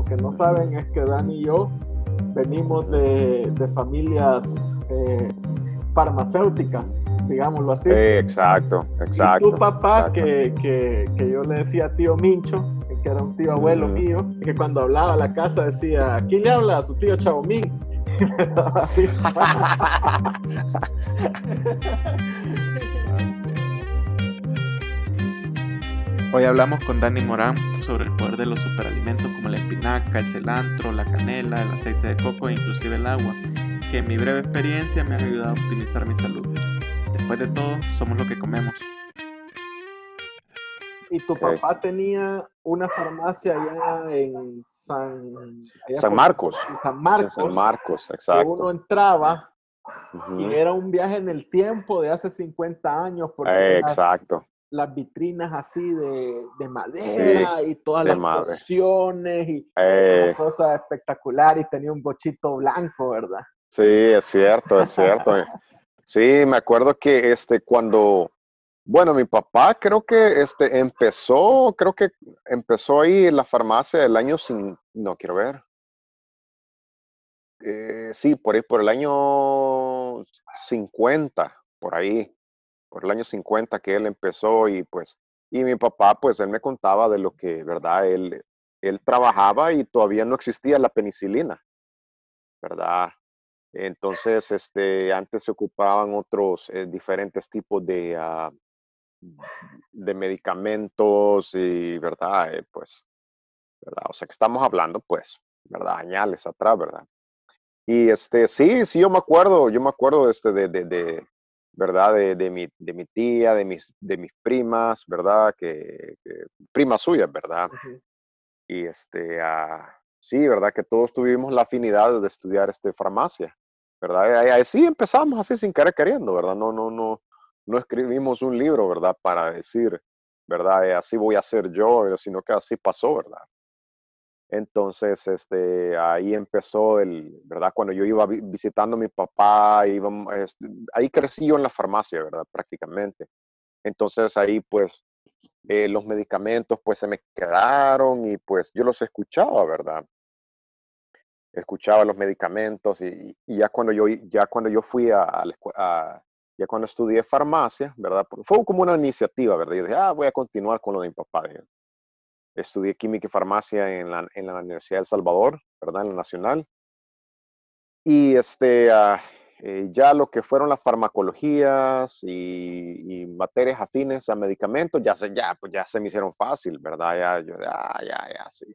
lo que no saben es que Dani y yo venimos de, de familias eh, farmacéuticas, digámoslo así. exacto, exacto. Y tu papá, Que, que, que, yo le decía tío Mincho, que era un tío abuelo mío, que cuando hablaba a la casa decía, aquí le habla a su tío Chabomín. Hoy hablamos con Dani Morán sobre el poder de los superalimentos como la espinaca, el cilantro, la canela, el aceite de coco e inclusive el agua, que en mi breve experiencia me han ayudado a optimizar mi salud. Después de todo, somos lo que comemos. Y tu papá tenía una farmacia allá en San, San Marcos. En San Marcos. San Marcos, exacto. uno entraba y era un viaje en el tiempo de hace 50 años. Porque exacto. Las, vitrinas así de, de madera y todas las pociones y eh. cosas espectaculares. Y tenía un bochito blanco, ¿verdad? Sí, es cierto, es cierto. sí, me acuerdo que este, cuando bueno, mi papá creo que este, empezó, creo que empezó ahí en la farmacia el año, sin, no quiero ver. Eh, sí, por ahí, por el año 50, por ahí, por el año 50 que él empezó y pues, y mi papá, pues él me contaba de lo que, ¿verdad? Él, él trabajaba y todavía no existía la penicilina, ¿verdad? Entonces, este, antes se ocupaban otros eh, diferentes tipos de, ah, de medicamentos y, ¿verdad? Eh, pues, ¿verdad? O sea, que estamos hablando, pues, ¿verdad? Añales atrás, ¿verdad? Y este, sí, sí, yo me acuerdo, yo me acuerdo este, de, de, de ¿verdad? De, de, mi, de mi tía, de mis, de mis primas, ¿verdad? Que, primas suyas, ¿verdad? Y este, ah, sí, ¿verdad? Que todos tuvimos la afinidad de estudiar este, farmacia, ¿verdad? Y así empezamos, así sin querer queriendo, ¿verdad? No, no, no, no escribimos un libro, ¿verdad? Para decir, ¿verdad? Así voy a ser yo, sino que así pasó, ¿verdad? Entonces, este, ahí empezó el, ¿verdad? Cuando yo iba visitando a mi papá, este, ahí crecí yo en la farmacia, ¿verdad? Prácticamente. Entonces ahí, pues, eh, los medicamentos, pues, se me quedaron y, pues, yo los escuchaba, ¿verdad? Escuchaba los medicamentos y, ya cuando yo, ya cuando yo fui a, a, ya cuando estudié farmacia, ¿verdad? Fue como una iniciativa, ¿verdad? Yo dije, ah, voy a continuar con lo de mi papá. Estudié química y farmacia en la, en la Universidad de Salvador, ¿verdad? En la Nacional. Y este, ah, eh, ya lo que fueron las farmacologías y, materias afines a medicamentos, ya se, ya, pues ya se me hicieron fácil, ¿verdad? Ya, yo, ah, ya, ya, sí.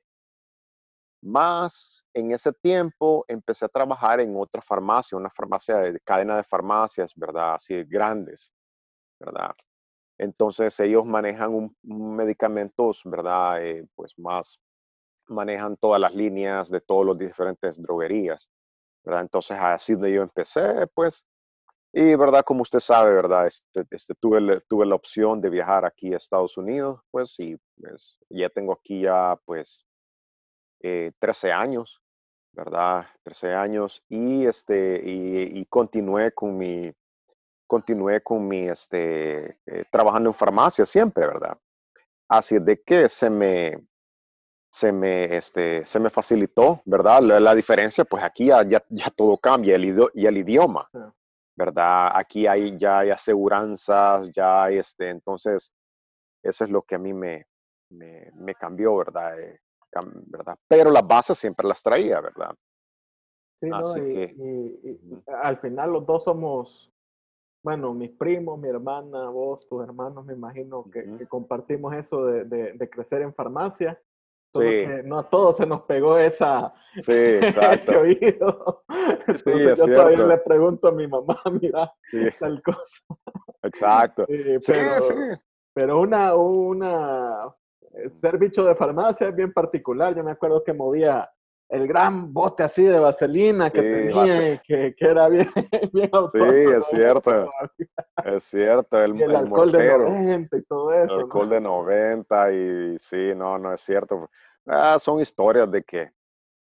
Más en ese tiempo empecé a trabajar en otra farmacia, una farmacia de cadena de farmacias, ¿verdad? Así grandes, ¿verdad? Entonces ellos manejan un, medicamentos, ¿verdad? Eh, pues más, manejan todas las líneas de todos los diferentes droguerías, ¿verdad? Entonces así donde yo empecé, pues, y verdad, como usted sabe, ¿verdad? Este, este, tuve, tuve la opción de viajar aquí a Estados Unidos, pues, y pues, ya tengo aquí ya, pues, 13 eh, años, ¿verdad? 13 años y, este, y, continué con mi, continué con mi, este, eh, trabajando en farmacia siempre, ¿verdad? Así de que se me, se me, este, se me facilitó, ¿verdad? La, diferencia, pues aquí ya, ya, todo cambia el y el idioma, ¿verdad? Aquí hay, ya hay aseguranzas, ya hay, este, entonces, eso es lo que a mí me, me, me cambió, ¿verdad? Eh, ¿verdad? Pero las bases siempre las traía, ¿verdad? Sí, no, y, al final los dos somos, bueno, mis primos, mi hermana, vos, tus hermanos, me imagino que, compartimos eso de, de, crecer en farmacia. Sí. no a todos se nos pegó esa, sí, ese oído. Entonces yo todavía le pregunto a mi mamá, mira, tal cosa. Exacto. pero, pero una, una eh, ser bicho de farmacia es bien particular. Yo me acuerdo que movía el gran bote así de vaselina que tenía que, que, era bien, bien Sí, es cierto. Es cierto. El, el, alcohol de 90 y todo eso. El alcohol de 90 y sí, no, no es cierto. Ah, son historias de que,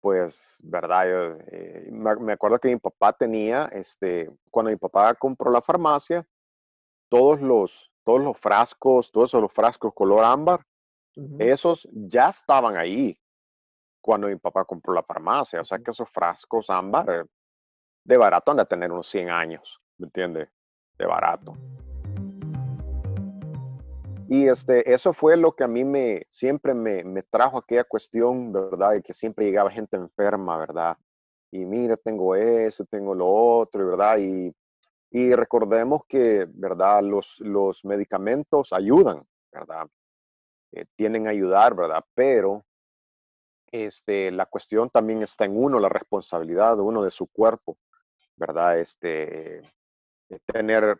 pues, verdad, yo eh, me acuerdo que mi papá tenía, este, cuando mi papá compró la farmacia, todos los, todos los frascos, todos esos los frascos color ámbar, esos ya estaban ahí, cuando mi papá compró la farmacia. O sea que esos frascos ámbar de barato han de tener unos 100 años, ¿me entiendes? De barato. Y este, eso fue lo que a mí me, siempre me, me trajo aquella cuestión, ¿verdad? De que siempre llegaba gente enferma, ¿verdad? Y mira, tengo eso, tengo lo otro, ¿verdad? Y, y recordemos que, ¿verdad? Los, los medicamentos ayudan, ¿verdad? Eh, tienen a ayudar, ¿verdad? Pero este, la cuestión también está en uno, la responsabilidad de uno de su cuerpo, ¿verdad? Este, tener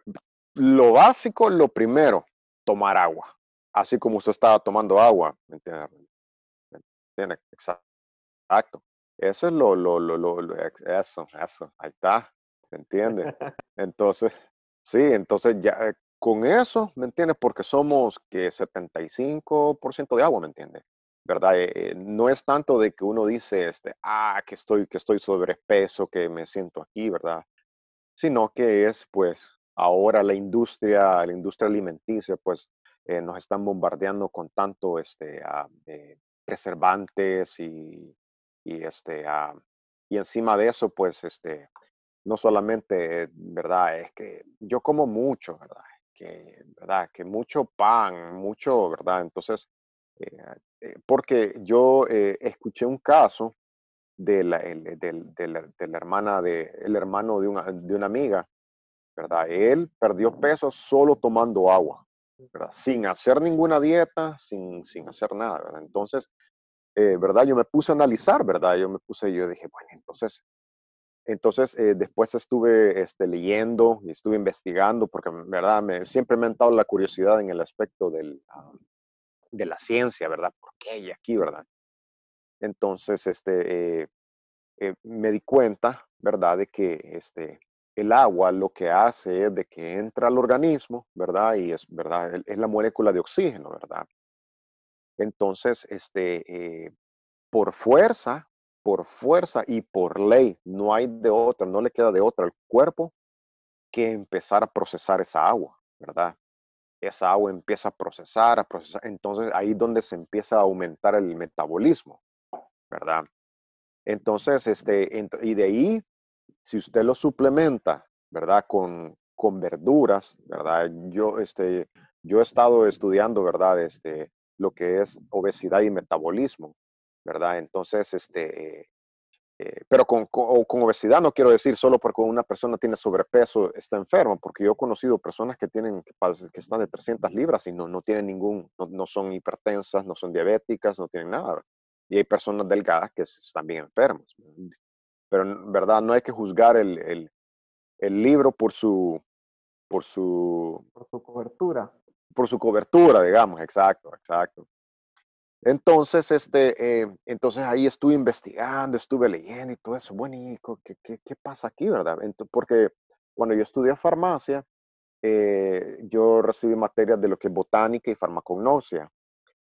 lo básico, lo primero, tomar agua, así como usted estaba tomando agua, ¿me entiende? Exacto. Eso es lo, lo, lo, lo, eso, eso, ahí está, ¿me entiende? Entonces, sí, entonces ya con eso, ¿me entiendes? Porque somos que 75% de agua, ¿me entiende? ¿Verdad? Eh, eh, no es tanto de que uno dice, este, ah, que estoy, que estoy sobrepeso, que me siento aquí, ¿verdad? Sino que es, pues, ahora la industria, la industria alimenticia, pues eh, nos están bombardeando con tanto este, ah, preservantes y, y, este, ah, y encima de eso, pues, este, no solamente, ¿verdad? Es que yo como mucho, ¿verdad? Que, ¿verdad? Que mucho pan, mucho, ¿verdad? Entonces, eh, eh, porque yo escuché un caso de la, hermana de, el hermano de una, de una amiga ¿verdad? Él perdió peso solo tomando agua, ¿verdad? Sin hacer ninguna dieta, sin, sin hacer nada, ¿verdad? Entonces, eh, ¿verdad? Yo me puse a analizar, ¿verdad? Yo me puse, yo dije, bueno, entonces, entonces eh, después estuve este, leyendo y estuve investigando, porque, ¿verdad? Me, siempre me ha entrado la curiosidad en el aspecto del, ah, de la ciencia, ¿verdad? ¿Por qué hay aquí, verdad? Entonces, este, eh, me di cuenta, ¿verdad? De que, este, el agua lo que hace es de que entra al organismo, ¿verdad? Y es, ¿verdad? Es la molécula de oxígeno, ¿verdad? Entonces, este, eh, por fuerza, por fuerza y por ley, no hay de otra, no le queda de otra al cuerpo que empezar a procesar esa agua, ¿verdad? Esa agua empieza a procesar, a procesar, entonces ahí es donde se empieza a aumentar el metabolismo, ¿verdad? Entonces, este, y de ahí si usted lo suplementa, ¿verdad? Con, con verduras, ¿verdad? Yo, este, yo he estado estudiando, ¿verdad? Este, lo que es obesidad y metabolismo, ¿verdad? Entonces, este, eh, pero con, con, obesidad no quiero decir solo porque una persona tiene sobrepeso, está enferma, porque yo he conocido personas que tienen, que, están de 300 libras y no, no tienen ningún, no, no, son hipertensas, no son diabéticas, no tienen nada. Y hay personas delgadas que están bien enfermas pero en verdad no hay que juzgar el, libro por su, por su... Por su cobertura. Por su cobertura, digamos, exacto, exacto. Entonces, este, eh, entonces ahí estuve investigando, estuve leyendo y todo eso. Bueno, ¿qué, qué, pasa aquí, verdad? porque cuando yo estudié farmacia, eh, yo recibí materias de lo que es botánica y farmacognosia.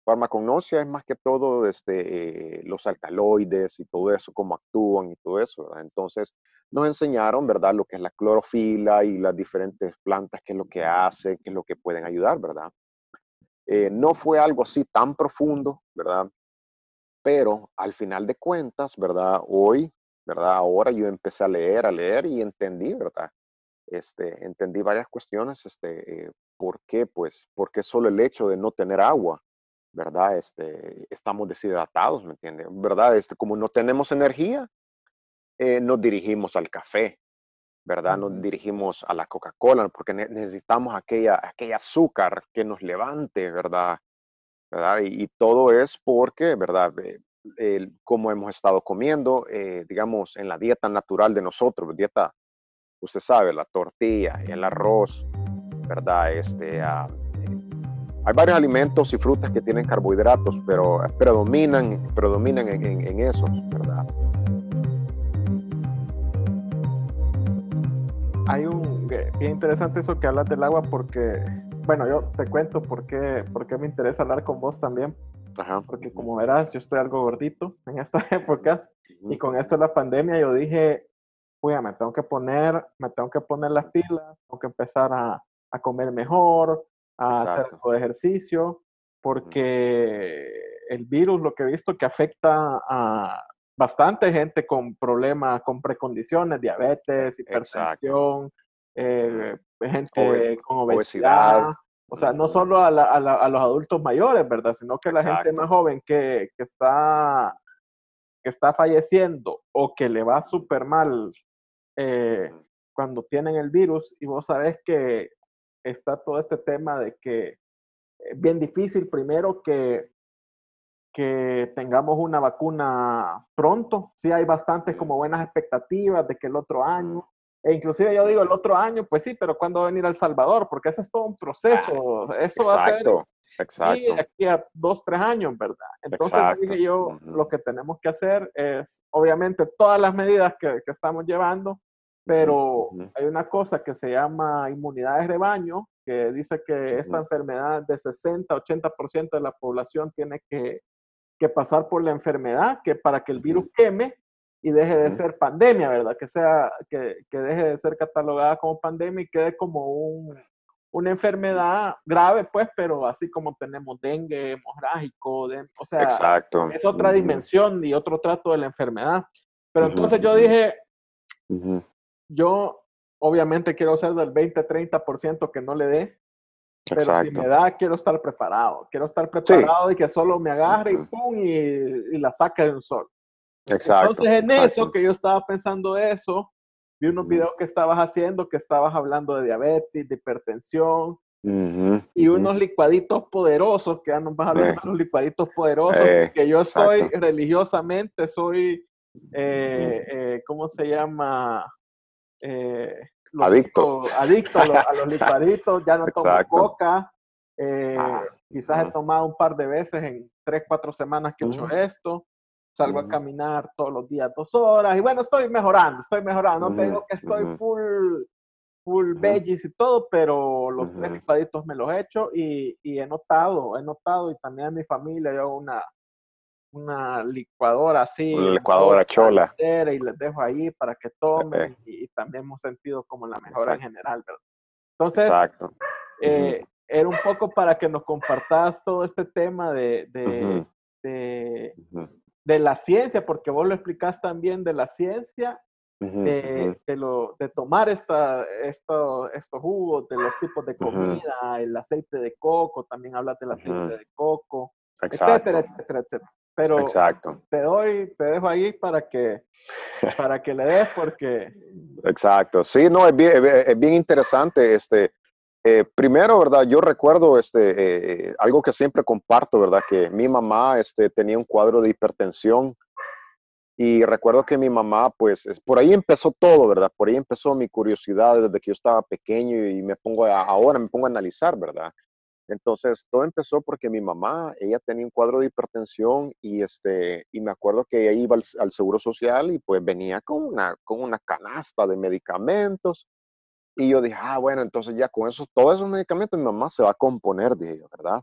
Farmacognosia es más que todo este, eh, los alcaloides y todo eso, cómo actúan y todo eso, ¿verdad? Entonces, nos enseñaron, ¿verdad? Lo que es la clorofila y las diferentes plantas, qué es lo que hacen, qué es lo que pueden ayudar, ¿verdad? Eh, no fue algo así tan profundo, ¿verdad? Pero al final de cuentas, ¿verdad? Hoy, ¿verdad? Ahora yo empecé a leer, a leer y entendí, ¿verdad? Este, entendí varias cuestiones, este, eh, ¿por qué? Pues, porque solo el hecho de no tener agua, ¿verdad? Este, estamos deshidratados, ¿me entiendes? ¿Verdad? Este, como no tenemos energía, eh, nos dirigimos al café, ¿verdad? Nos dirigimos a la Coca-Cola porque necesitamos aquella, aquella azúcar que nos levante, ¿verdad? ¿verdad? Y, todo es porque, ¿verdad? Eh, como hemos estado comiendo, eh, digamos, en la dieta natural de nosotros, dieta, usted sabe, la tortilla, el arroz, ¿verdad? Este, ah, hay varios alimentos y frutas que tienen carbohidratos, pero predominan, predominan en, esos, ¿verdad? Hay un, bien interesante eso que hablas del agua porque, bueno, yo te cuento por qué, por qué me interesa hablar con vos también. Ajá. Porque como verás, yo estoy algo gordito en estas épocas y con esto de la pandemia yo dije, oye, me tengo que poner, me tengo que poner las pilas, tengo que empezar a, a comer mejor, a hacer algo de ejercicio, porque el virus, lo que he visto, que afecta a bastante gente con problemas, con precondiciones, diabetes, hipertensión, eh, gente con obesidad. O sea, no solo a, los adultos mayores, ¿verdad? Sino que la gente más joven que, está, que está falleciendo o que le va súper mal eh, cuando tienen el virus y vos sabés que está todo este tema de que es bien difícil primero que, que tengamos una vacuna pronto. Sí hay bastantes como buenas expectativas de que el otro año, e inclusive yo digo el otro año, pues sí, pero ¿cuándo va a venir a El Salvador? Porque ese es todo un proceso. Ah, Eso va a ser exacto. aquí a dos, tres años, ¿verdad? Entonces dije yo, lo que tenemos que hacer es, obviamente, todas las medidas que, que estamos llevando, pero hay una cosa que se llama inmunidad de rebaño, que dice que esta enfermedad de 60-80% de la población tiene que, que, pasar por la enfermedad, que para que el virus queme y deje de ser pandemia, ¿verdad? Que, sea, que, que, deje de ser catalogada como pandemia y quede como un, una enfermedad grave, pues, pero así como tenemos dengue, hemorrágico, o sea, es otra dimensión y otro trato de la enfermedad. Pero entonces yo dije, yo obviamente quiero ser del 20-30% que no le dé, pero si me da, quiero estar preparado. Quiero estar preparado y que solo me agarre y pum, y, la saque de un sol. Exacto. Entonces, en eso que yo estaba pensando eso, vi unos videos que estabas haciendo, que estabas hablando de diabetes, de hipertensión, y unos licuaditos poderosos, que ya nos vas a hablar de unos licuaditos poderosos, eh, que yo soy religiosamente, soy, eh, eh, ¿cómo se llama? Eh, adicto, adicto a, los, licuaditos, ya no tomo coca. Eh, ah, quizás he tomado un par de veces en tres, cuatro semanas que he hecho esto. Salgo a caminar todos los días dos horas y bueno, estoy mejorando, estoy mejorando. No tengo que estoy full, full veggies y todo, pero los tres licuaditos me los he hecho y, y, he notado, he notado y también en mi familia yo una, una licuadora así. Una licuadora chola. Y les dejo ahí para que tomen y, también hemos sentido como la mejora en general, ¿verdad? Entonces, Exacto. Eh, era un poco para que nos compartas todo este tema de, de, de, la ciencia, porque vos lo explicás también de la ciencia, de, lo, de tomar esta, esto, estos jugos, de los tipos de comida, el aceite de coco, también hablas del aceite de coco, etcétera, etcétera, etcétera. Pero Exacto. te doy, te dejo ahí para que, para que le des porque... Exacto. Sí, no, es bien, es bien interesante. Este, eh, primero, ¿verdad? Yo recuerdo este, eh, algo que siempre comparto, ¿verdad? Que mi mamá este, tenía un cuadro de hipertensión y recuerdo que mi mamá, pues, por ahí empezó todo, ¿verdad? Por ahí empezó mi curiosidad desde que yo estaba pequeño y me pongo, a, ahora me pongo a analizar, ¿verdad? Entonces, todo empezó porque mi mamá, ella tenía un cuadro de hipertensión y, este, y me acuerdo que ella iba al, Seguro Social y pues venía con una, con una canasta de medicamentos. Y yo dije, ah, bueno, entonces ya con esos, todos esos medicamentos mi mamá se va a componer, dije yo, ¿verdad?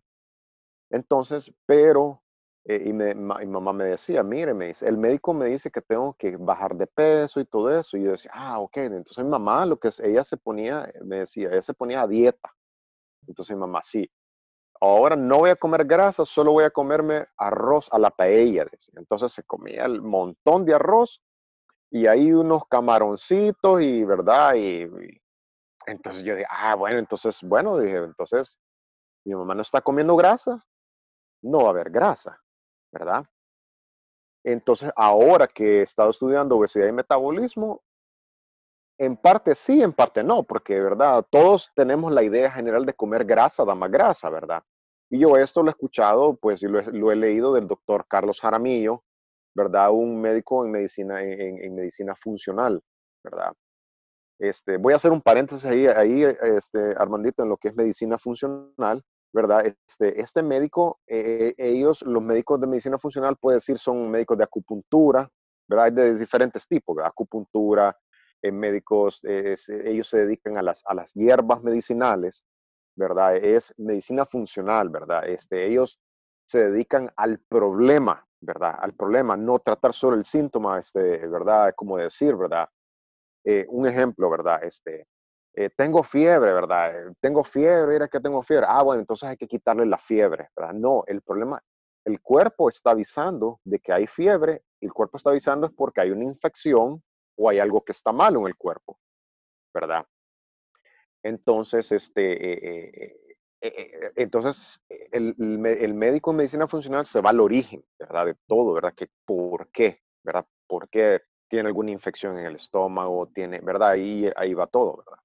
Entonces, pero, eh, y, mi mamá me decía, mire, me dice, el médico me dice que tengo que bajar de peso y todo eso. Y yo decía, ah, ok. Entonces mi mamá, lo que ella se ponía, me decía, ella se ponía a dieta. Entonces mi mamá, sí, ahora no voy a comer grasa, solo voy a comerme arroz a la paella. Entonces se comía el montón de arroz y ahí unos camaroncitos y, ¿verdad? Y, entonces yo dije, ah, bueno, entonces, bueno, dije, entonces mi mamá no está comiendo grasa, no va a haber grasa, ¿verdad? Entonces, ahora que he estado estudiando obesidad y metabolismo, en parte sí, en parte no, porque, ¿verdad? Todos tenemos la idea general de comer grasa, da más grasa, ¿verdad? Y yo esto lo he escuchado, pues, y lo he, leído del doctor Carlos Jaramillo, ¿verdad? Un médico en medicina, en, medicina funcional, ¿verdad? Este, voy a hacer un paréntesis ahí, ahí este, Armandito, en lo que es medicina funcional, ¿verdad? Este, este médico, eh, ellos, los médicos de medicina funcional, puede decir, son médicos de acupuntura, ¿verdad? Hay de diferentes tipos, ¿verdad? acupuntura, en médicos, ellos se dedican a las, a las hierbas medicinales, ¿verdad? Es medicina funcional, ¿verdad? Este, ellos se dedican al problema, ¿verdad? Al problema, no tratar solo el síntoma, este, ¿verdad? Como decir, ¿verdad? Eh, un ejemplo, ¿verdad? Este, eh, tengo fiebre, ¿verdad? Tengo fiebre, mira que tengo fiebre. Ah, bueno, entonces hay que quitarle la fiebre, ¿verdad? No, el problema, el cuerpo está avisando de que hay fiebre, y el cuerpo está avisando es porque hay una infección o hay algo que está malo en el cuerpo, ¿verdad? Entonces, este, eh, eh, eh, entonces el, el, médico en medicina funcional se va al origen, ¿verdad? De todo, ¿verdad? Que por qué, ¿verdad? ¿Por qué tiene alguna infección en el estómago? Tiene, ¿verdad? Ahí, ahí va todo, ¿verdad?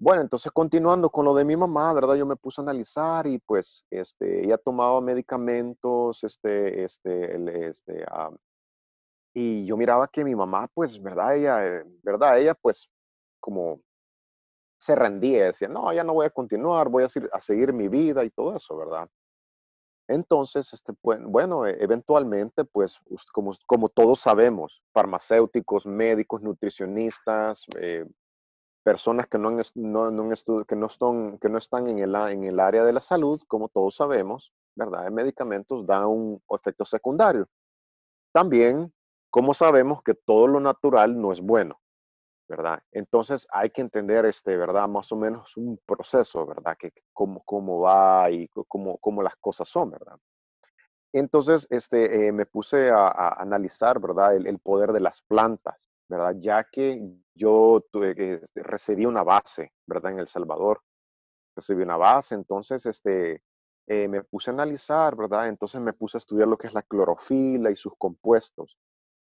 Bueno, entonces continuando con lo de mi mamá, ¿verdad? Yo me puse a analizar y pues, este, ella tomaba medicamentos, este, este, este, y yo miraba que mi mamá, pues, ¿verdad? Ella, eh, ¿verdad? Ella, pues, como se rendía, decía, no, ya no voy a continuar, voy a, a seguir mi vida y todo eso, ¿verdad? Entonces, este, pues, bueno, e, eventualmente, pues, como, como todos sabemos, farmacéuticos, médicos, nutricionistas, eh, personas que no, no, no, que no, están, que no están en el, en el área de la salud, como todos sabemos, ¿verdad? En medicamentos dan un efecto secundario. También, como sabemos que todo lo natural no es bueno, ¿verdad? Entonces hay que entender, este, ¿verdad? Más o menos un proceso, ¿verdad? Que cómo, cómo va y cómo, cómo las cosas son, ¿verdad? Entonces, este, eh, me puse a, analizar, ¿verdad? el, poder de las plantas, ¿verdad? Ya que yo tuve, este, recibí una base, ¿verdad? En El Salvador, recibí una base, entonces, este, eh, me puse a analizar, ¿verdad? Entonces me puse a estudiar lo que es la clorofila y sus compuestos,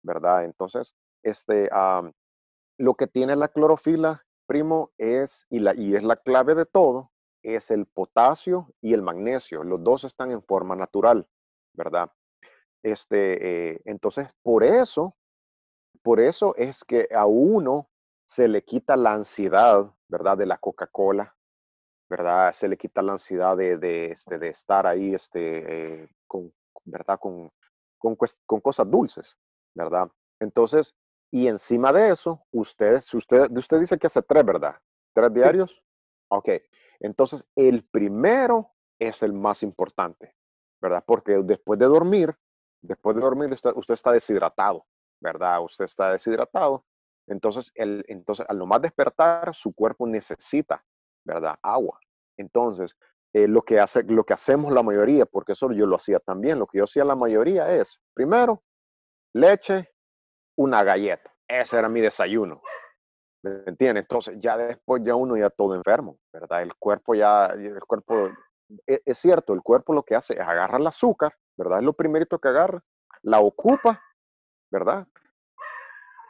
¿verdad? Entonces, este, lo que tiene la clorofila, primo, es, y, la, y es la clave de todo, es el potasio y el magnesio. Los dos están en forma natural, ¿verdad? Este, eh, entonces, por eso por eso es que a uno se le quita la ansiedad, ¿verdad? De la Coca-Cola, ¿verdad? Se le quita la ansiedad de, de, este, estar ahí, este, eh, con, ¿verdad? Con, con, cosas dulces, ¿verdad? Entonces, y encima de eso, usted, usted, usted dice que hace tres, ¿verdad? ¿Tres diarios? Ok. Entonces, el primero es el más importante, ¿verdad? Porque después de dormir, después de dormir, usted está deshidratado. ¿verdad? Usted está deshidratado. Entonces, el, entonces, al nomás despertar, su cuerpo necesita, ¿verdad? Agua. Entonces, eh, lo, que hace, lo que hacemos la mayoría, porque eso yo lo hacía también, lo que yo hacía la mayoría es, primero, leche, una galleta. Ese era mi desayuno. ¿Me entiende? Entonces, ya después ya uno ya todo enfermo, ¿verdad? El cuerpo ya, el cuerpo, es, es cierto, el cuerpo lo que hace es agarrar el azúcar, ¿verdad? Es lo primerito que agarra, la ocupa ¿verdad?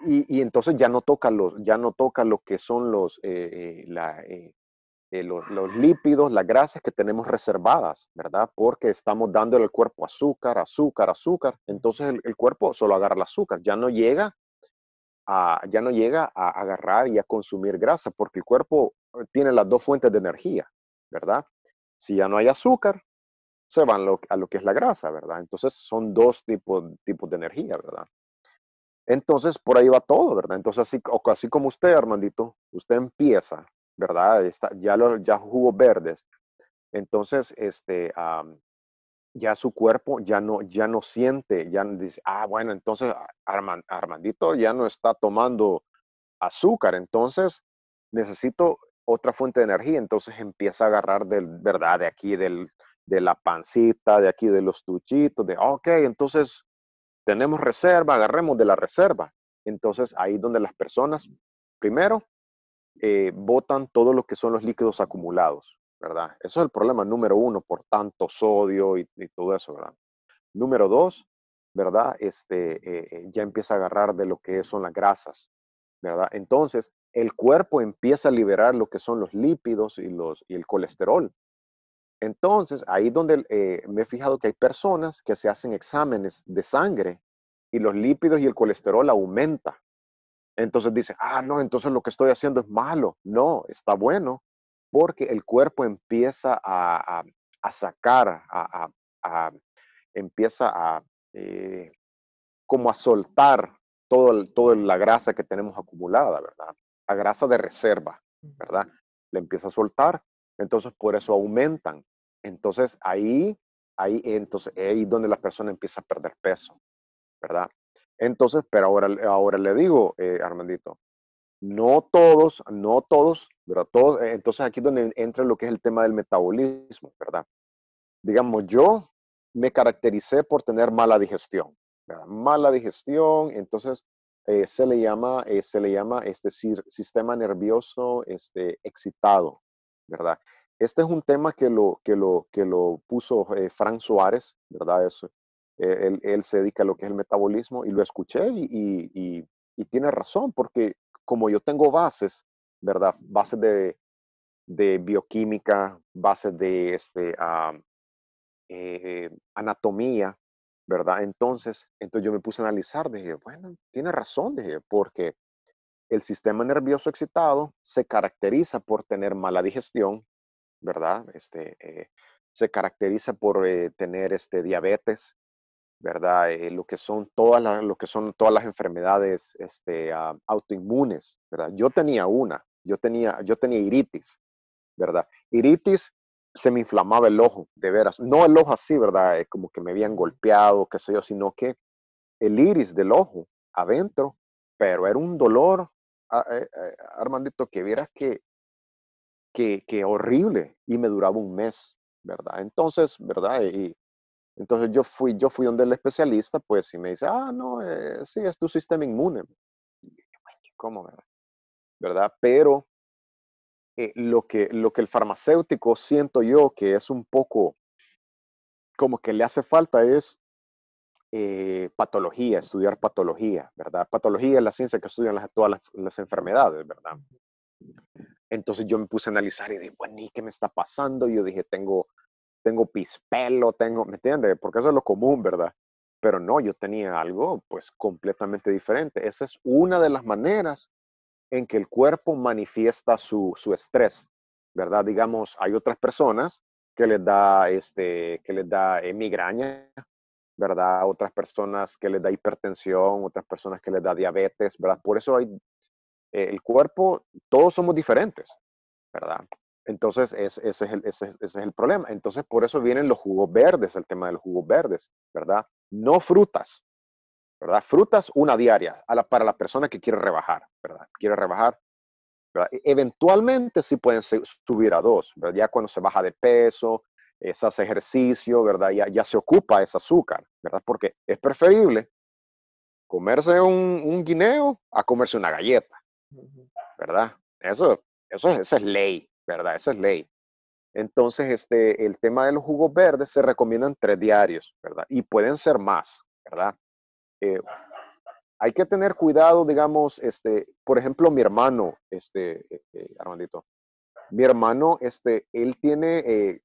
Y, entonces ya no toca los, ya no toca lo que son los, eh, eh, eh, los, lípidos, las grasas que tenemos reservadas, ¿verdad? Porque estamos dándole al cuerpo azúcar, azúcar, azúcar. Entonces el, cuerpo solo agarra el azúcar, ya no llega a, ya no llega a agarrar y a consumir grasa, porque el cuerpo tiene las dos fuentes de energía, ¿verdad? Si ya no hay azúcar, se van a lo que es la grasa, ¿verdad? Entonces son dos tipos, tipos de energía, ¿verdad? Entonces, por ahí va todo, ¿verdad? Entonces, así, así como usted, Armandito, usted empieza, ¿verdad? Está, ya, lo, ya jugos verdes. Entonces, este, ya su cuerpo ya no, ya no siente, ya dice, ah, bueno, entonces Armandito ya no está tomando azúcar, entonces necesito otra fuente de energía. Entonces empieza a agarrar del, ¿verdad? De aquí, del, de la pancita, de aquí, de los tuchitos, de, ok, entonces tenemos reserva, agarremos de la reserva. Entonces ahí donde las personas, primero, eh, botan todo lo que son los líquidos acumulados, ¿verdad? Eso es el problema número uno por tanto sodio y, todo eso, ¿verdad? Número dos, ¿verdad? Este, eh, eh, ya empieza a agarrar de lo que son las grasas, ¿verdad? Entonces, el cuerpo empieza a liberar lo que son los lípidos y, los, y el colesterol. Entonces, ahí donde eh, me he fijado que hay personas que se hacen exámenes de sangre y los lípidos y el colesterol aumenta. Entonces dice, ah, no, entonces lo que estoy haciendo es malo. No, está bueno porque el cuerpo empieza a, sacar, a, empieza a eh, como a soltar todo toda la grasa que tenemos acumulada, ¿verdad? A grasa de reserva, ¿verdad? Le empieza a soltar, entonces por eso aumentan. Entonces ahí, ahí, entonces ahí donde la persona empieza a perder peso, ¿verdad? Entonces, pero ahora, ahora le digo, eh, Armandito, no todos, no todos, ¿verdad? Todos, eh, entonces aquí es donde entra lo que es el tema del metabolismo, ¿verdad? Digamos, yo, me caractericé por tener mala digestión, mala digestión, entonces eh, se le llama, eh, se le llama este sistema nervioso este, excitado, ¿verdad? Este es un tema que lo, que lo, que lo puso Frank Suárez, ¿verdad? Eso, él, él, se dedica a lo que es el metabolismo y lo escuché y, tiene razón, porque como yo tengo bases, ¿verdad? Bases de, bioquímica, bases de este, anatomía, ¿verdad? Entonces, entonces yo me puse a analizar, dije, bueno, tiene razón, dije, porque el sistema nervioso excitado se caracteriza por tener mala digestión, ¿verdad? Este, eh, se caracteriza por eh, tener este, diabetes, ¿verdad? Eh, lo, que son todas las, lo que son todas las enfermedades este, ah, autoinmunes, ¿verdad? Yo tenía una, yo tenía, yo tenía iritis, ¿verdad? Iritis se me inflamaba el ojo, de veras. No el ojo así, ¿verdad? Eh, como que me habían golpeado, qué sé yo, sino que el iris del ojo adentro, pero era un dolor, ah, eh, eh, Armandito, que vieras que, que, que, horrible y me duraba un mes, ¿verdad? Entonces, ¿verdad? Y entonces yo fui, yo fui donde el especialista, pues, y me dice, ah, no, sí, es tu sistema inmune. ¿Cómo, verdad? ¿Verdad? Pero eh, lo, que, lo que el farmacéutico siento yo que es un poco como que le hace falta es eh, patología, estudiar patología, ¿verdad? Patología es la ciencia que estudia todas las, enfermedades, ¿verdad? Entonces yo me puse a analizar y dije, bueno, ¿y qué me está pasando? yo dije, tengo, tengo pispelo, tengo, ¿me entiendes? Porque eso es lo común, ¿verdad? Pero no, yo tenía algo pues completamente diferente. Esa es una de las maneras en que el cuerpo manifiesta su, su estrés, ¿verdad? Digamos, hay otras personas que les da, este, que les da eh, migraña, ¿verdad? Otras personas que les da hipertensión, otras personas que les da diabetes, ¿verdad? Por eso hay, eh, el cuerpo, todos somos diferentes, ¿verdad? Entonces, ese, es el, ese, ese, es el problema. Entonces, por eso vienen los jugos verdes, el tema de los jugos verdes, ¿verdad? No frutas, ¿verdad? Frutas, una diaria para la persona que quiere rebajar, ¿verdad? Quiere rebajar. E, eventualmente sí pueden subir a dos, ¿verdad? Ya cuando se baja de peso, se hace ejercicio, ¿verdad? Ya, ya se ocupa ese azúcar, ¿verdad? Porque es preferible comerse un, guineo a comerse una galleta, ¿verdad? Eso, eso, eso es ley, ¿verdad? Eso es ley. Entonces, este, el tema de los jugos verdes se recomiendan tres diarios, ¿verdad? Y pueden ser más, ¿verdad? Eh, hay que tener cuidado, digamos, este, por ejemplo, mi hermano, este, eh, eh, Armandito, mi hermano, este, él tiene, e,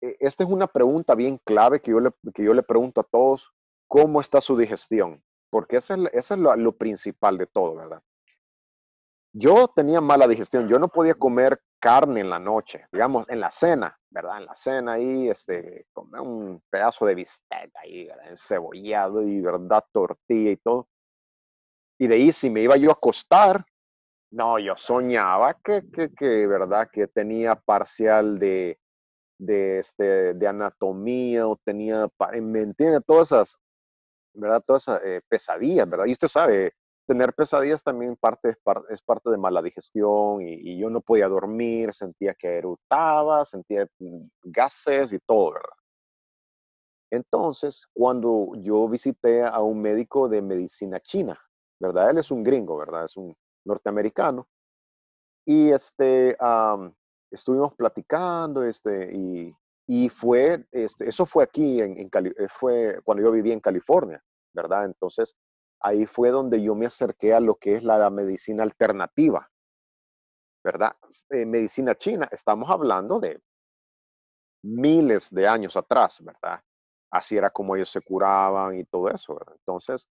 esta es una pregunta bien clave que yo, le, que yo le pregunto a todos, ¿cómo está su digestión? Porque eso es, es lo principal de todo, ¿verdad? Yo tenía mala digestión, yo no podía comer carne en la noche, digamos, en la cena, ¿verdad? En la cena ahí, este, comer un pedazo de bistec ahí, ¿verdad? Encebollado y, ¿verdad? Tortilla y todo. Y de ahí, si me iba yo a acostar, no, yo soñaba que, que, que ¿verdad? Que tenía parcial de, de, este, de anatomía o tenía, ¿me entiende? Todas esas, ¿verdad? Todas esas eh, pesadillas, ¿verdad? Y usted sabe, tener pesadillas también parte, es, parte, de mala digestión y, yo no podía dormir, sentía que erutaba, sentía mm, gases y todo, ¿verdad? Entonces, cuando yo visité a un médico de medicina china, ¿verdad? Él es un gringo, ¿verdad? Es un norteamericano. Y este, estuvimos platicando, este, y, y fue, este, eso fue aquí, en, en eh, fue cuando yo vivía en California, ¿verdad? Entonces, ahí fue donde yo me acerqué a lo que es la medicina alternativa, ¿verdad? Eh, medicina china, estamos hablando de miles de años atrás, ¿verdad? Así era como ellos se curaban y todo eso, ¿verdad? Entonces,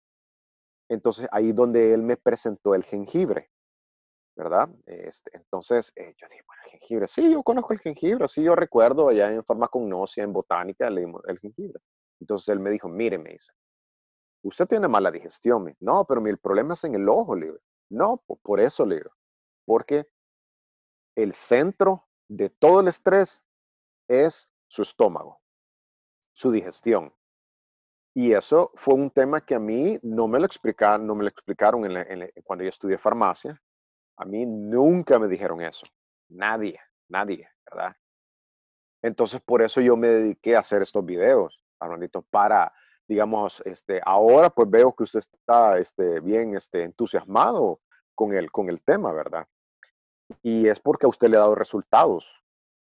entonces ahí donde él me presentó el jengibre, ¿verdad? Este, entonces eh, yo dije, bueno, el jengibre, sí, yo conozco el jengibre, sí, yo recuerdo allá en farmacognosia, en botánica, leímos el jengibre. Entonces él me dijo, mire, me dice, usted tiene mala digestión. No, pero el problema es en el ojo, le No, por eso le Porque el centro de todo el estrés es su estómago, su digestión. Y eso fue un tema que a mí no me lo explicaron, no me lo explicaron cuando yo estudié farmacia. A mí nunca me dijeron eso. Nadie, nadie, ¿verdad? Entonces, por eso yo me dediqué a hacer estos videos, Armandito, para, digamos, este, ahora pues veo que usted está este, bien este, entusiasmado con el, con el tema, ¿verdad? Y es porque a usted le ha dado resultados,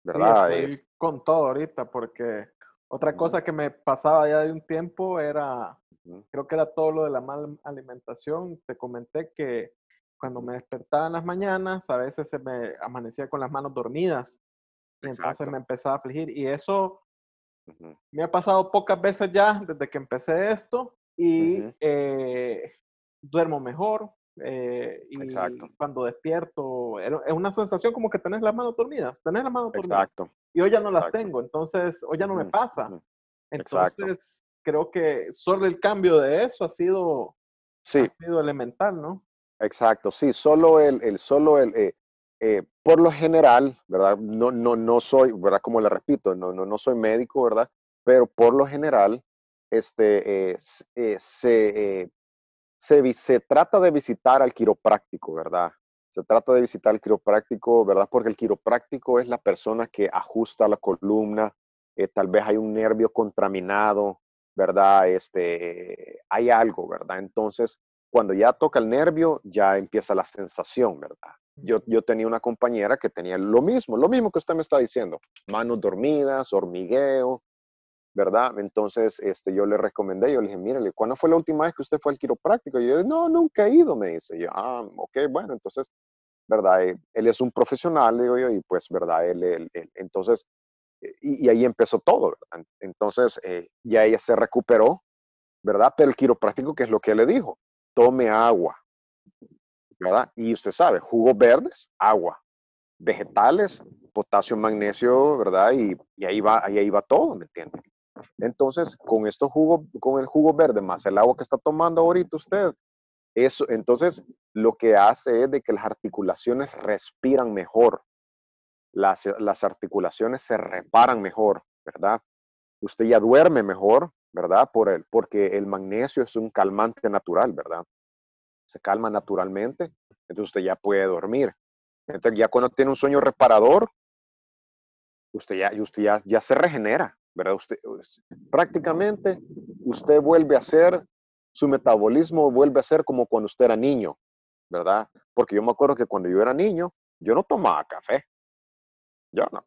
¿verdad? estoy con todo ahorita, porque otra cosa que me pasaba ya de un tiempo era, creo que era todo lo de la mala alimentación. Te comenté que cuando me despertaba en las mañanas, a veces se me amanecía con las manos dormidas. Y entonces me empezaba a afligir. Y eso me ha pasado pocas veces ya desde que empecé esto. Y eh, duermo mejor. Eh, y cuando despierto, es una sensación como que tenés las manos dormidas. Tenés las manos dormidas. Exacto. Y hoy ya no las tengo. Entonces, hoy ya no me pasa. Entonces, creo que solo el cambio de eso ha sido, ha sido elemental, ¿no? Exacto, sí, solo el, el solo el, eh, eh, por lo general, ¿verdad? No, no, no soy, ¿verdad? Como le repito, no, no, no soy médico, ¿verdad? Pero por lo general, este, eh, se, se, se, trata de visitar al quiropráctico, ¿verdad? Se trata de visitar al quiropráctico, ¿verdad? Porque el quiropráctico es la persona que ajusta la columna, tal vez hay un nervio contaminado, ¿verdad? Este, hay algo, ¿verdad? Entonces, cuando ya toca el nervio, ya empieza la sensación, ¿verdad? Yo, yo tenía una compañera que tenía lo mismo, lo mismo que usted me está diciendo, manos dormidas, hormigueo, ¿verdad? Entonces, este, yo le recomendé, yo le dije, mírale, ¿cuándo fue la última vez que usted fue al quiropráctico? Y yo, no, nunca he ido, me dice. yo, ah, ok, bueno, entonces, ¿verdad? Eh, él, es un profesional, digo yo, y pues, ¿verdad? Él, entonces, eh, y, ahí empezó todo, ¿verdad? Entonces, eh, ya ella se recuperó, ¿verdad? Pero el quiropráctico, ¿qué es lo que le dijo? tome agua, Y usted sabe, jugos verdes, agua, vegetales, potasio, magnesio, ¿verdad? Y, ahí va, ahí, va todo, ¿me entiende? Entonces, con estos jugos, con el jugo verde más el agua que está tomando ahorita usted, eso, entonces lo que hace es de que las articulaciones respiran mejor, las, las articulaciones se reparan mejor, ¿verdad? Usted ya duerme mejor, ¿verdad? Por el, porque el magnesio es un calmante natural, ¿verdad? Se calma naturalmente, entonces usted ya puede dormir. Entonces ya cuando tiene un sueño reparador, usted ya, usted ya, ya se regenera, ¿verdad? Usted, prácticamente usted vuelve a ser, su metabolismo vuelve a ser como cuando usted era niño, ¿verdad? Porque yo me acuerdo que cuando yo era niño, yo no tomaba café. Yo no.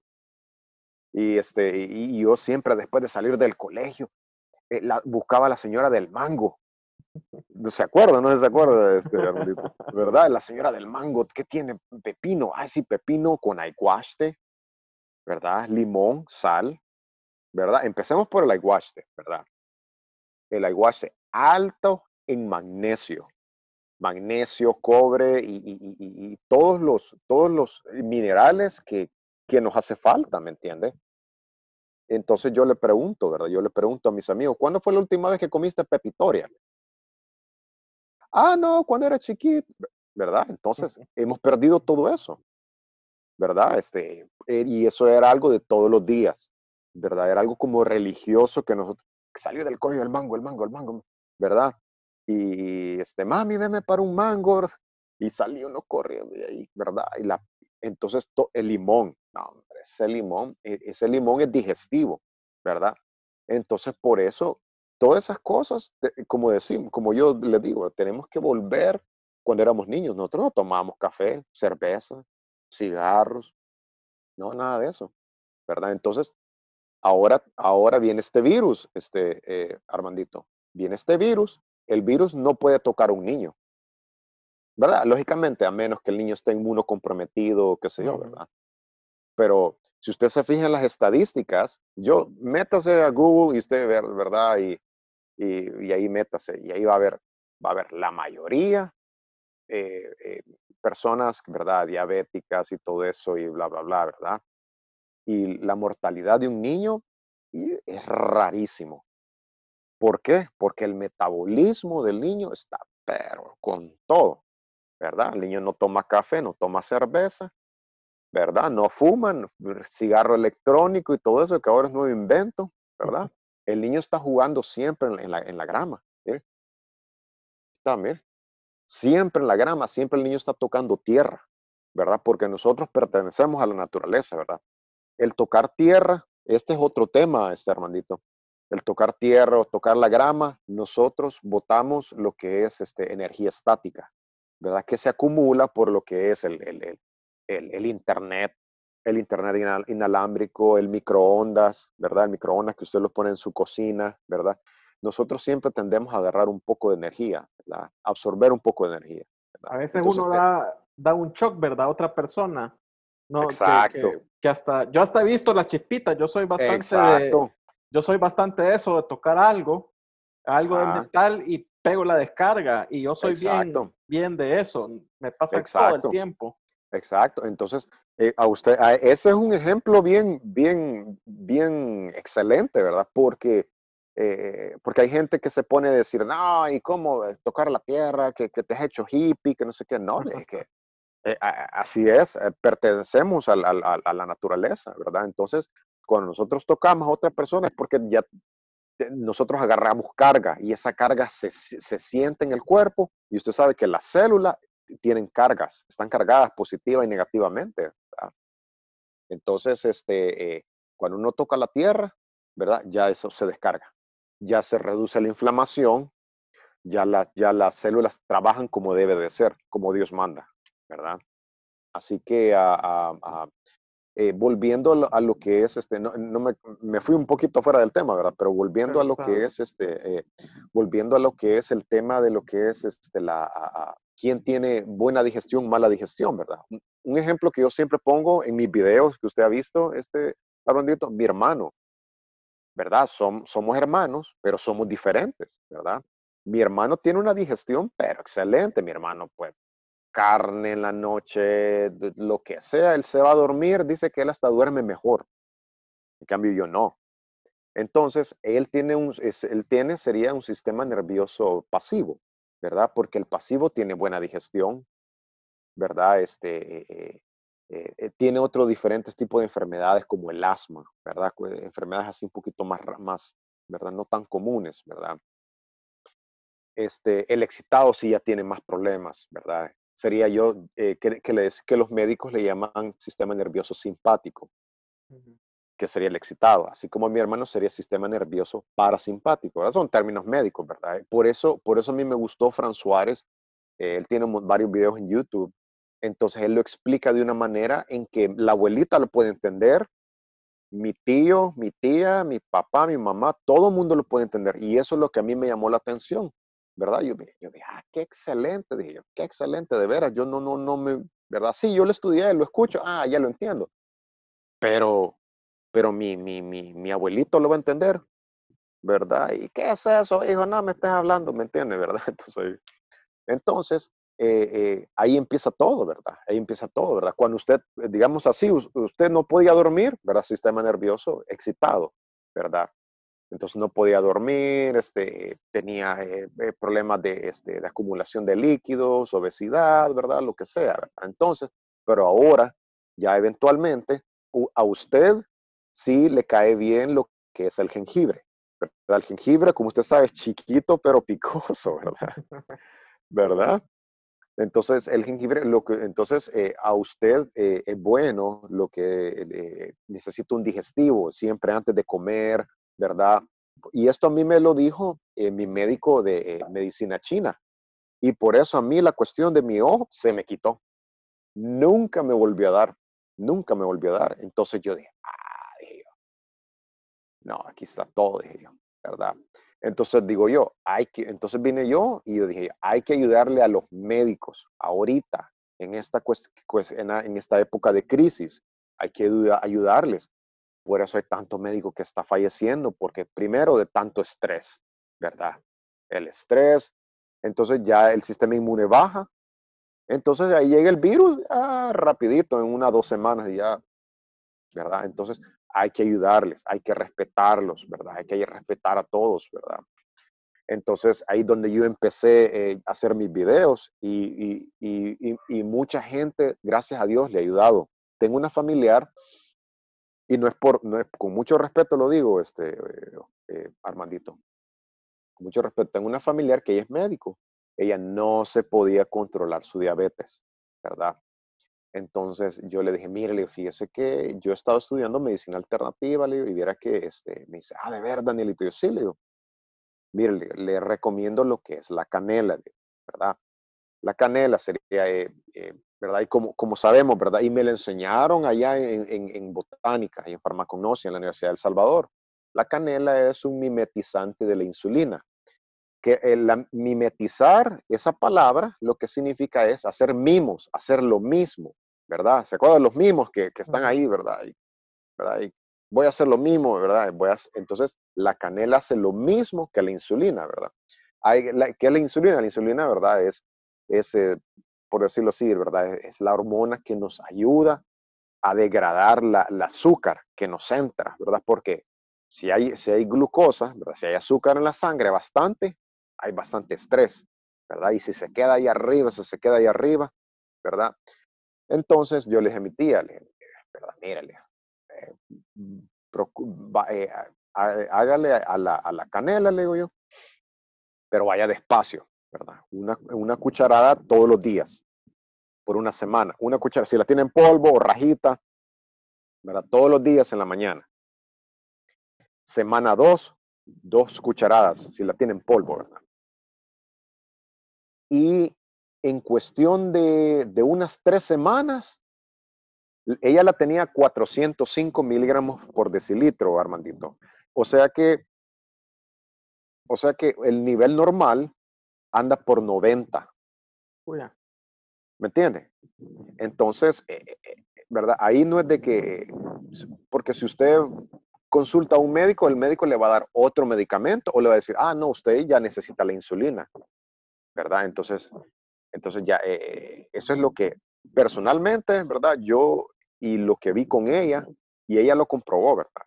Y, este, y yo siempre después de salir del colegio, eh, la, buscaba la señora del mango. ¿No se acuerda? ¿No se acuerda? Este, ¿Verdad? La señora del mango, ¿qué tiene? Pepino. Ay, sí, pepino con aguaste, ¿verdad? Limón, sal, ¿verdad? Empecemos por el aguaste, ¿verdad? El aguaste alto en magnesio. Magnesio, cobre y, todos, los, todos los minerales que, que nos hace falta, ¿me entiendes? Entonces yo le pregunto, ¿verdad? Yo le pregunto a mis amigos, ¿cuándo fue la última vez que comiste pepitoria? Ah, no, cuando era chiquito, ¿verdad? Entonces hemos perdido todo eso, ¿verdad? Este, eh, y eso era algo de todos los días, ¿verdad? Era algo como religioso que nosotros, salió del coño el mango, el mango, el mango, ¿verdad? Y este, mami, deme para un mango, y salió uno corriendo de ahí, ¿verdad? Y la, entonces el limón, no, ese limón, e, ese limón es digestivo, ¿verdad? Entonces, por eso, todas esas cosas, como decimos, como yo le digo, tenemos que volver cuando éramos niños. Nosotros no tomábamos café, cerveza, cigarros, no, nada de eso, ¿verdad? Entonces, ahora, ahora viene este virus, este eh, Armandito, viene este virus, el virus no puede tocar a un niño, ¿verdad? Lógicamente, a menos que el niño esté inmunocomprometido, qué sé yo, ¿verdad? Pero si usted se fija en las estadísticas, yo métase a Google y usted ve, ¿verdad? Y, y, ahí métase, y ahí va a ver, va a ver la mayoría eh, eh, personas, ¿verdad? Diabéticas y todo eso y bla, bla, bla, ¿verdad? Y la mortalidad de un niño es rarísimo. ¿Por qué? Porque el metabolismo del niño está, pero con todo, ¿verdad? El niño no toma café, no toma cerveza, ¿verdad? No fuman, cigarro electrónico y todo eso que ahora es nuevo invento, ¿verdad? El niño está jugando siempre en la, en la grama. Está, Siempre en la grama, siempre el niño está tocando tierra, ¿verdad? Porque nosotros pertenecemos a la naturaleza, ¿verdad? El tocar tierra este es otro tema, este Armandito. El tocar tierra o tocar la grama, nosotros votamos lo que es este, energía estática, ¿verdad? Que se acumula por lo que es el, el, el, el Internet, el Internet inalámbrico, el microondas, ¿verdad? El microondas que usted lo pone en su cocina, ¿verdad? Nosotros siempre tendemos a agarrar un poco de energía, ¿verdad? Absorber un poco de energía. A veces uno da, da un shock, ¿verdad? A otra persona. No, Exacto. Que, hasta, yo hasta he visto la chispita, yo soy bastante Exacto. yo soy bastante de eso, de tocar algo, algo de metal y pego la descarga y yo soy bien, bien de eso, me pasa todo el tiempo. Exacto, entonces eh, a usted, ese es un ejemplo bien, bien, bien excelente, ¿verdad? Porque, eh, porque hay gente que se pone a decir, no, ¿y cómo tocar la tierra? Que, que te has hecho hippie, que no sé qué, no, es que eh, así es, eh, pertenecemos a, la naturaleza, ¿verdad? Entonces, cuando nosotros tocamos a otra persona es porque ya nosotros agarramos carga y esa carga se, siente en el cuerpo y usted sabe que las células tienen cargas, están cargadas positiva y negativamente. ¿verdad? Entonces, este, eh, cuando uno toca la tierra, ¿verdad? Ya eso se descarga, ya se reduce la inflamación, ya, ya las células trabajan como debe de ser, como Dios manda. ¿verdad? Así que eh, volviendo a lo, que es, este, no, me, fui un poquito fuera del tema, ¿verdad? Pero volviendo a lo que es, este, eh, volviendo a lo que es el tema de lo que es, este, la, quién tiene buena digestión, mala digestión, ¿verdad? Un, ejemplo que yo siempre pongo en mis videos que usted ha visto, este, Armandito, mi hermano, ¿verdad? somos hermanos, pero somos diferentes, ¿verdad? Mi hermano tiene una digestión, pero excelente, mi hermano, pues, carne en la noche, lo que sea, él se va a dormir, dice que él hasta duerme mejor. En cambio, yo no. Entonces, él tiene, un, él tiene, sería un sistema nervioso pasivo, ¿verdad? Porque el pasivo tiene buena digestión, ¿verdad? Este, eh, eh, eh, tiene otros diferentes tipos de enfermedades como el asma, ¿verdad? Enfermedades así un poquito más, más, ¿verdad? No tan comunes, ¿verdad? Este, el excitado sí ya tiene más problemas, ¿verdad? sería yo eh, que, que, los médicos le llaman sistema nervioso simpático, que sería el excitado, así como mi hermano sería sistema nervioso parasimpático. Son términos médicos, ¿verdad? Por eso, por eso a mí me gustó Fran Suárez. Eh, él tiene varios videos en YouTube. Entonces él lo explica de una manera en que la abuelita lo puede entender, mi tío, mi tía, mi papá, mi mamá, todo el mundo lo puede entender. Y eso es lo que a mí me llamó la atención. ¿verdad? Yo, yo dije, ah, qué excelente, dije qué excelente, de veras, yo no, no, no me, ¿verdad? Sí, yo lo estudié, lo escucho, ah, ya lo entiendo, pero, pero mi, mi, mi, mi abuelito lo va a entender, ¿verdad? ¿Y qué es eso, hijo? No, me estás hablando, ¿me entiendes, verdad? Entonces, entonces eh, eh, ahí empieza todo, ¿verdad? Ahí empieza todo, ¿verdad? Cuando usted, digamos así, usted no podía dormir, ¿verdad? Sistema nervioso excitado, ¿verdad? entonces no podía dormir, este, tenía eh, problemas de, este, de acumulación de líquidos, obesidad, ¿verdad? Lo que sea, ¿verdad? Entonces, pero ahora, ya eventualmente, a usted sí le cae bien lo que es el jengibre, ¿verdad? El jengibre, como usted sabe, es chiquito pero picoso, ¿verdad? ¿Verdad? Entonces, el jengibre, lo que, entonces, eh, a usted es bueno lo que necesita un digestivo siempre antes de comer, ¿verdad? Y esto a mí me lo dijo eh, mi médico de eh, medicina china. Y por eso a mí la cuestión de mi ojo se me quitó. Nunca me volvió a dar, nunca me volvió a dar. Entonces yo dije. No, aquí está todo, dije yo, ¿verdad? Entonces digo yo, hay que, entonces vine yo y yo dije, hay que ayudarle a los médicos ahorita, en esta, en, en esta época de crisis, hay que ayudarles por eso hay tanto médico que está falleciendo, porque primero de tanto estrés, ¿verdad? El estrés, entonces ya el sistema inmune baja, entonces ahí llega el virus ah, rapidito, en una dos semanas ya, ¿verdad? Entonces hay que ayudarles, hay que respetarlos, ¿verdad? Hay que respetar a todos, ¿verdad? Entonces ahí donde yo empecé eh, a hacer mis videos y, y, y, mucha gente, gracias a Dios, le ha ayudado. Tengo una familiar y no es por, no es, con mucho respeto lo digo, este, eh, eh, Armandito, con mucho respeto, tengo una familiar que ella es médico, ella no se podía controlar su diabetes, ¿verdad? Entonces yo le dije, mire, fíjese que yo he estado estudiando medicina alternativa, le digo, y viera que este, me dice, ah, de ver, Danielito, yo sí, le digo, mire, le, recomiendo lo que es la canela, ¿verdad? La canela sería, eh, eh, ¿verdad? Y como, como sabemos, ¿verdad? Y me la enseñaron allá en, en, en botánica y en farmacognosia en la Universidad de El Salvador. La canela es un mimetizante de la insulina. Que el, mimetizar, esa palabra, lo que significa es hacer mimos, hacer lo mismo, ¿verdad? ¿Se acuerdan los mimos que, que están ahí, verdad? Y, ¿verdad? Y voy a hacer lo mismo, ¿verdad? Voy a, entonces, la canela hace lo mismo que la insulina, ¿verdad? Hay, la, ¿Qué es la insulina? La insulina, ¿verdad? Es, es eh, por decirlo así, ¿verdad? Es la hormona que nos ayuda a degradar la, el azúcar que nos entra, ¿verdad? Porque si hay, si hay glucosa, ¿verdad? Si hay azúcar en la sangre bastante, hay bastante estrés, ¿verdad? Y si se queda ahí arriba, si se queda ahí arriba, ¿verdad? Entonces yo les emitía, a le ¿verdad? Mírale, eh, eh, hágale a la, canela, le digo yo, pero vaya despacio, ¿verdad? Una, cucharada todos los días, por una semana. Una cucharada, si la tienen polvo o rajita, ¿verdad? Todos los días en la mañana. Semana 2, dos cucharadas, si la tienen polvo, ¿verdad? Y en cuestión de, de unas tres semanas, ella la tenía 405 miligramos por decilitro, Armandito. O sea que, o sea que el nivel normal anda por 90. ¿Me entiende? Entonces, eh, eh, ¿verdad? Ahí no es de que, porque si usted consulta a un médico, el médico le va a dar otro medicamento o le va a decir, ah, no, usted ya necesita la insulina, ¿verdad? Entonces, entonces ya, eh, eso es lo que personalmente, ¿verdad? Yo y lo que vi con ella, y ella lo comprobó, ¿verdad?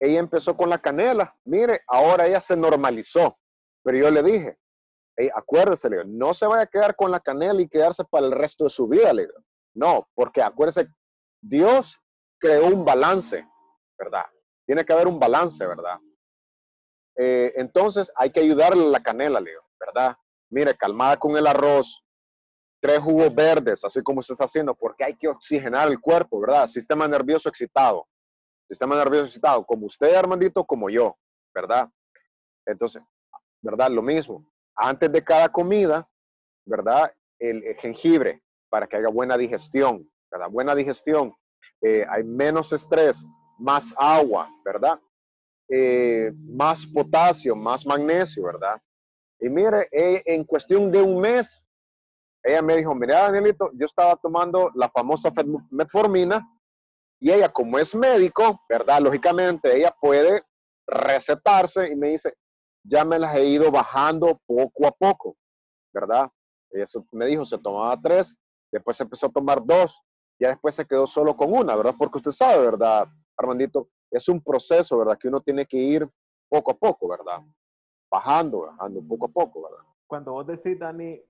Ella empezó con la canela, mire, ahora ella se normalizó, pero yo le dije, hey, acuérdese, le no se vaya a quedar con la canela y quedarse para el resto de su vida, le digo. No, porque acuérdese, Dios creó un balance, ¿verdad? Tiene que haber un balance, ¿verdad? Eh, entonces hay que ayudarle a la canela, Leo, ¿verdad? Mire, calmada con el arroz, tres jugos verdes, así como usted está haciendo, porque hay que oxigenar el cuerpo, ¿verdad? Sistema nervioso excitado. Sistema nervioso excitado, como usted, Armandito, como yo, ¿verdad? Entonces, ¿verdad? Lo mismo. Antes de cada comida, ¿verdad? El, jengibre, para que haga buena digestión, ¿verdad? Buena digestión. Eh, hay menos estrés, más agua, ¿verdad? Eh, más potasio, más magnesio, ¿verdad? Y mire, eh, en cuestión de un mes, ella me dijo, mira, Danielito, yo estaba tomando la famosa metformina y ella, como es médico, ¿verdad? Lógicamente, ella puede recetarse y me dice, ya me las he ido bajando poco a poco, ¿verdad? Eso me dijo, se tomaba tres, después empezó a tomar dos, ya después se quedó solo con una, ¿verdad? Porque usted sabe, ¿verdad? Armandito, es un proceso, ¿verdad? Que uno tiene que ir poco a poco, ¿verdad? Bajando, bajando poco a poco, ¿verdad? Cuando vos decís, Dani,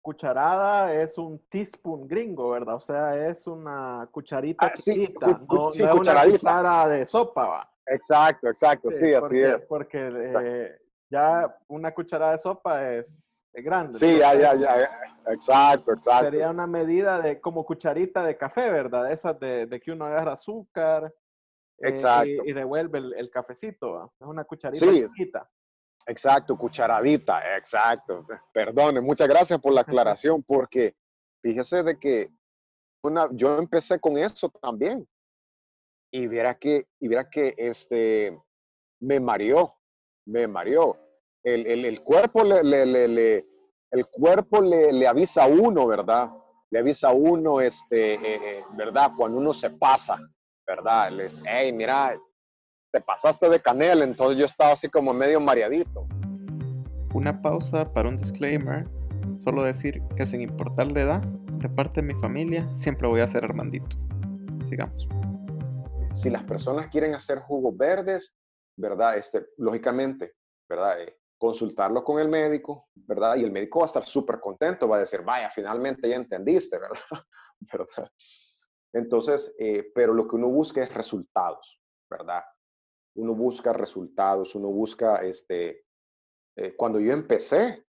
cucharada es un teaspoon gringo, ¿verdad? O sea, es una cucharita ah, sí, no, sí, una cuchara de sopa, ¿va? Exacto, exacto, sí, así es. Porque eh, ya una cucharada de sopa es, grande. Sí, ya, ya, ya, exacto, exacto. Sería una medida de como cucharita de café, ¿verdad? Esas de, de que uno agarra azúcar eh, y, devuelve el, cafecito. Es una cucharita sí, Exacto, cucharadita, exacto. Perdone, muchas gracias por la aclaración, porque fíjese de que una, yo empecé con eso también. Y viera que, y viera que este, me mareó, me mareó. El, el, el cuerpo le, le, le, el cuerpo le, avisa a uno, ¿verdad? Le avisa a uno, este, eh, eh, ¿verdad? Cuando uno se pasa, ¿verdad? Les, hey, mira, te pasaste de canela, entonces yo estaba así como medio mareadito. Una pausa para un disclaimer. Solo decir que sin importar la edad, de parte de mi familia, siempre voy a ser Armandito. Sigamos. Si las personas quieren hacer jugos verdes, ¿verdad? Este, lógicamente, ¿verdad? Eh, consultarlo con el médico, ¿verdad? Y el médico va a estar súper contento, va a decir, vaya, finalmente ya entendiste, ¿verdad? ¿verdad? Entonces, eh, pero lo que uno busca es resultados, ¿verdad? Uno busca resultados, uno busca, este, eh, cuando yo empecé,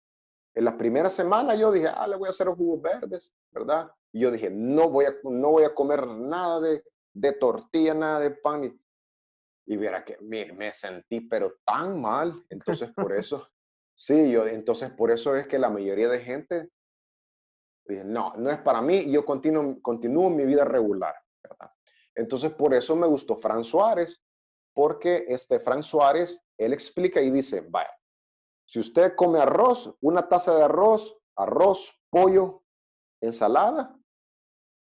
En la primera semana yo dije, ah, le voy a hacer jugos verdes, ¿verdad? Y yo dije, no voy a, no voy a comer nada de, de tortilla, nada de pan. Y, y viera que me, me sentí pero tan mal. Entonces por eso, sí, yo, entonces por eso es que la mayoría de gente dije, no, no es para mí, yo continuo, continúo mi vida regular, ¿verdad? Entonces por eso me gustó Fran Suárez, porque este Fran Suárez, él explica y dice, vaya, si usted come arroz, una taza de arroz, arroz, pollo, ensalada,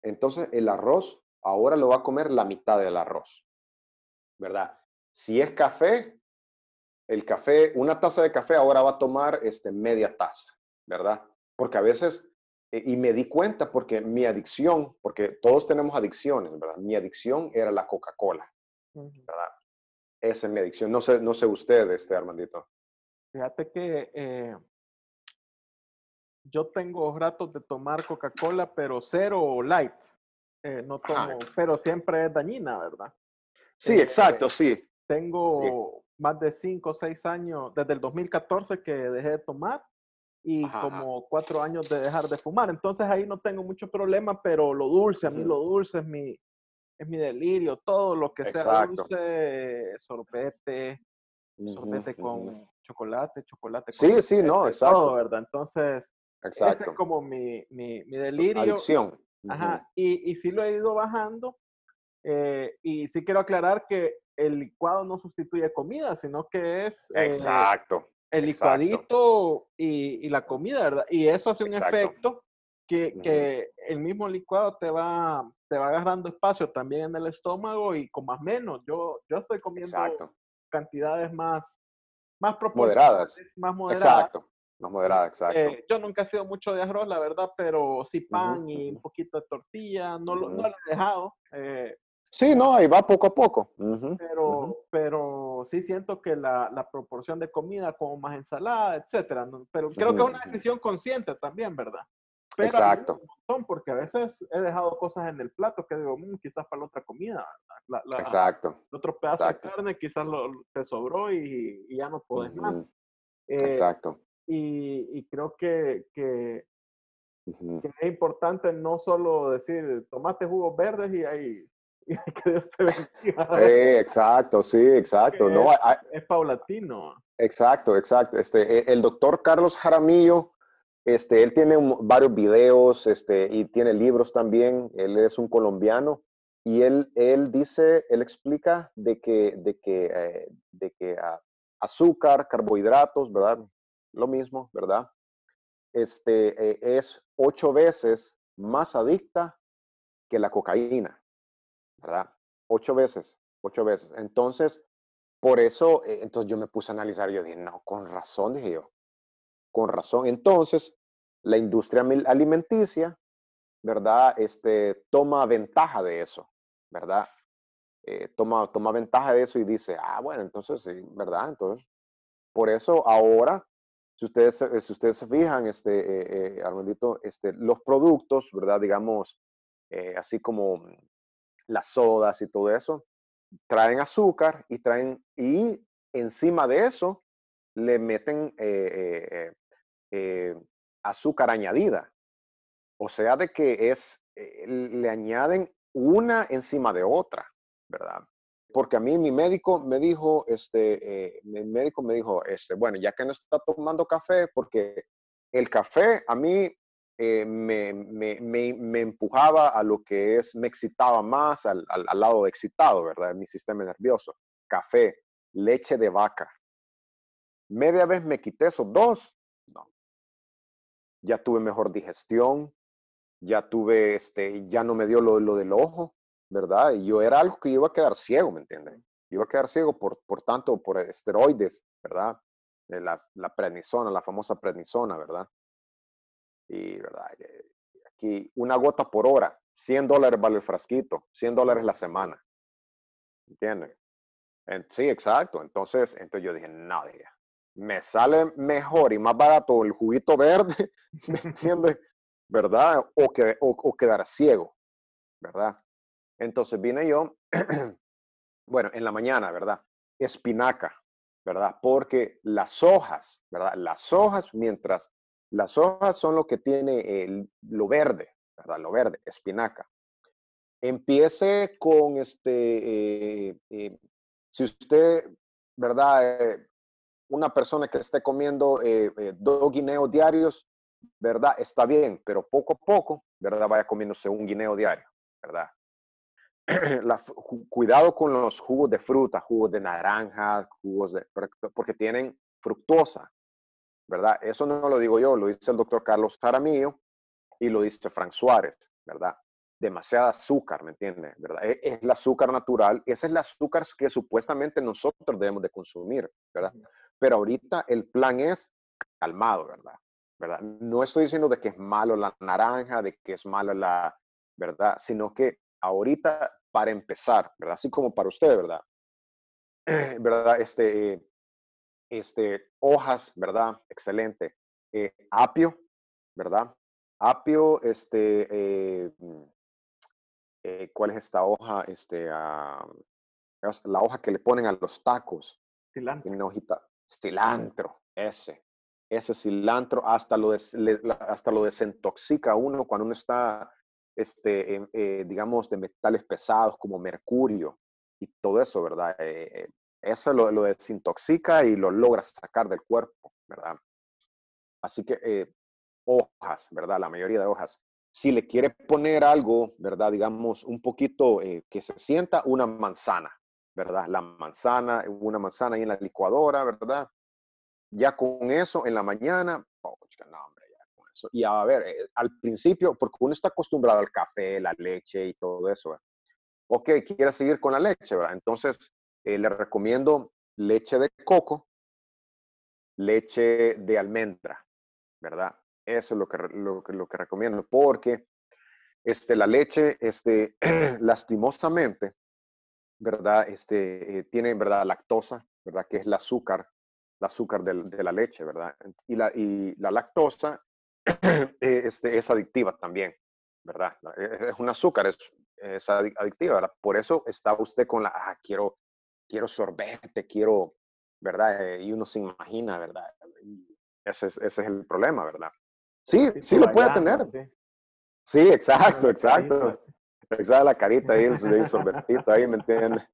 entonces el arroz ahora lo va a comer la mitad del arroz, ¿verdad? Si es café, el café, una taza de café ahora va a tomar este, media taza, ¿verdad? Porque a veces, eh, y me di cuenta porque mi adicción, porque todos tenemos adicciones, ¿verdad? Mi adicción era la Coca-Cola, ¿verdad? Esa es mi adicción. No sé, no sé usted, este Armandito. Fíjate que eh, yo tengo ratos de tomar Coca-Cola, pero cero light. Eh, no tomo, pero siempre es dañina, ¿verdad? Sí, exacto, sí. Tengo más de cinco o seis años, desde el 2014 que dejé de tomar y como cuatro años de dejar de fumar. Entonces ahí no tengo mucho problema, pero lo dulce, a mí lo dulce es mi, es mi delirio. Todo lo que sea dulce, sorbete, sorbete con chocolate, chocolate. Sí, sí, no, exacto. Todo, ¿verdad? Entonces, ese es como mi, mi, mi delirio. Adicción. Ajá, y, y sí lo he ido bajando. Eh, y sí quiero aclarar que el licuado no sustituye comida, sino que es... Eh, exacto. El licuadito y, y, la comida, ¿verdad? Y eso hace un efecto que, que, el mismo licuado te va, te va agarrando espacio también en el estómago y con más menos. Yo, yo estoy comiendo cantidades más, más moderadas. Más moderadas. Exacto. Más moderada, exacto. Eh, yo nunca he sido mucho de arroz, la verdad, pero sí pan y un poquito de tortilla, no, lo, no lo he dejado. Eh, sí, no, ahí va poco a poco. pero, pero sí siento que la, la, proporción de comida, como más ensalada, etcétera, pero creo que es una decisión consciente también, ¿verdad? Exacto. porque a veces he dejado cosas en el plato que digo, mm, quizás para la otra comida. Exacto. El otro pedazo de carne quizás lo, te sobró y, ya no puedes más. Eh, Exacto. Y, creo que, que, es importante no solo decir, tomate jugos verdes y ahí, que Dios te bendiga. Eh, exacto, sí, exacto. No, es, paulatino. Exacto, exacto. Este, e, el doctor Carlos Jaramillo este, él tiene varios videos este, y tiene libros también. Él es un colombiano y él, él dice, él explica de que, de que, eh, de que azúcar, carbohidratos, ¿verdad? Lo mismo, ¿verdad? Este, eh, es ocho veces más adicta que la cocaína, ¿verdad? Ocho veces, ocho veces. Entonces, por eso, eh, entonces yo me puse a analizar, yo dije, no, con razón, dije yo, con razón. Entonces, la industria alimenticia, ¿verdad? Este, toma ventaja de eso, ¿verdad? Eh, toma, toma ventaja de eso y dice, ah, bueno, entonces sí, ¿verdad? Entonces, por eso ahora, si ustedes, si ustedes se fijan, este, eh, eh Armandito, este, los productos, ¿verdad? Digamos, eh, así como las sodas y todo eso, traen azúcar y traen, y encima de eso le meten eh, azúcar añadida. O sea, de que es, eh, le añaden una encima de otra, ¿verdad? Porque a mí mi médico me dijo, este, eh, mi médico me dijo, este, bueno, ya que no está tomando café, porque el café a mí me, me, me, empujaba a lo que es, me excitaba más al, al, lado excitado, ¿verdad? Mi sistema nervioso. Café, leche de vaca. Media vez me quité esos dos ya tuve mejor digestión, ya tuve, este, ya no me dio lo, lo del ojo, ¿verdad? Y yo era algo que iba a quedar ciego, ¿me entienden? Iba a quedar ciego por, por tanto, por esteroides, ¿verdad? La, la prednisona, la famosa prednisona, ¿verdad? Y, ¿verdad? Aquí una gota por hora, 100 dólares vale el frasquito, 100 dólares la semana. ¿Entienden? Sí, exacto. Entonces, entonces yo dije, no, dije, me sale mejor y más barato el juguito verde, ¿me entiendes? ¿Verdad? O, que, o, quedar ciego, ¿verdad? Entonces vine yo, bueno, en la mañana, ¿verdad? Espinaca, ¿verdad? Porque las hojas, ¿verdad? Las hojas, mientras Las hojas son lo que tiene el, lo verde, ¿verdad? Lo verde, espinaca. Empiece con este, eh, eh, si usted, ¿verdad? Una persona que esté comiendo dos guineos diarios, ¿verdad? Está bien, pero poco a poco, ¿verdad? Vaya comiéndose un guineo diario, ¿verdad? cuidado con los jugos de fruta, jugos de naranja, jugos de, porque tienen fructosa, ¿verdad? Eso no lo digo yo, lo dice el doctor Carlos Taramillo y lo dice Frank Suárez, ¿verdad? Demasiada azúcar, ¿me entiende? ¿Verdad? E, es, el azúcar natural, ese es el azúcar que supuestamente nosotros debemos de consumir, ¿verdad? Pero ahorita el plan es calmado, ¿verdad? ¿verdad? No estoy diciendo de que es malo la naranja, de que es malo la, ¿verdad? Sino que ahorita para empezar, ¿verdad? Así como para usted, ¿verdad? ¿Verdad? Este, este, hojas, ¿verdad? Excelente. Eh, apio, ¿verdad? Apio, este, eh, eh, ¿cuál es esta hoja? Este, ah, la hoja que le ponen a los tacos. Cilantro. Una hojita. Cilantro, ese. Ese cilantro hasta lo, hasta lo desintoxica uno cuando uno está este, eh, digamos, de metales pesados como mercurio y todo eso, ¿verdad? Eh, eh, eso lo, lo, desintoxica y lo logra sacar del cuerpo, ¿verdad? Así que hojas, ¿verdad? La mayoría de hojas. Si le quiere poner algo, ¿verdad? Digamos, un poquito que se sienta una manzana, ¿verdad? La manzana, una manzana ahí en la licuadora, ¿verdad? Ya con eso en la mañana, oh, no, y a ver, eh, al principio, porque uno está acostumbrado al café, la leche y todo eso. Ok, quiere seguir con la leche, ¿verdad? Entonces, eh, le recomiendo leche de coco, leche de almendra, ¿verdad? Eso es lo que, lo, lo que recomiendo, porque este, la leche, este, lastimosamente, ¿verdad? Este, eh, tiene, ¿verdad? Lactosa, ¿verdad? Que es el azúcar, el azúcar de, de la leche, ¿verdad? Y la, y la lactosa Eh, este, es adictiva también, ¿verdad? E, es un azúcar, es, es adictiva, ¿verdad? Por eso está usted con la, ah, quiero, quiero sorbete, quiero, ¿verdad? Eh, y uno se imagina, ¿verdad? ese, es, ese es el problema, ¿verdad? Sí, sí, lo puede tener. Sí, exacto, exacto. Exacto, la carita ahí, el sorbetito ahí, ¿me entiende?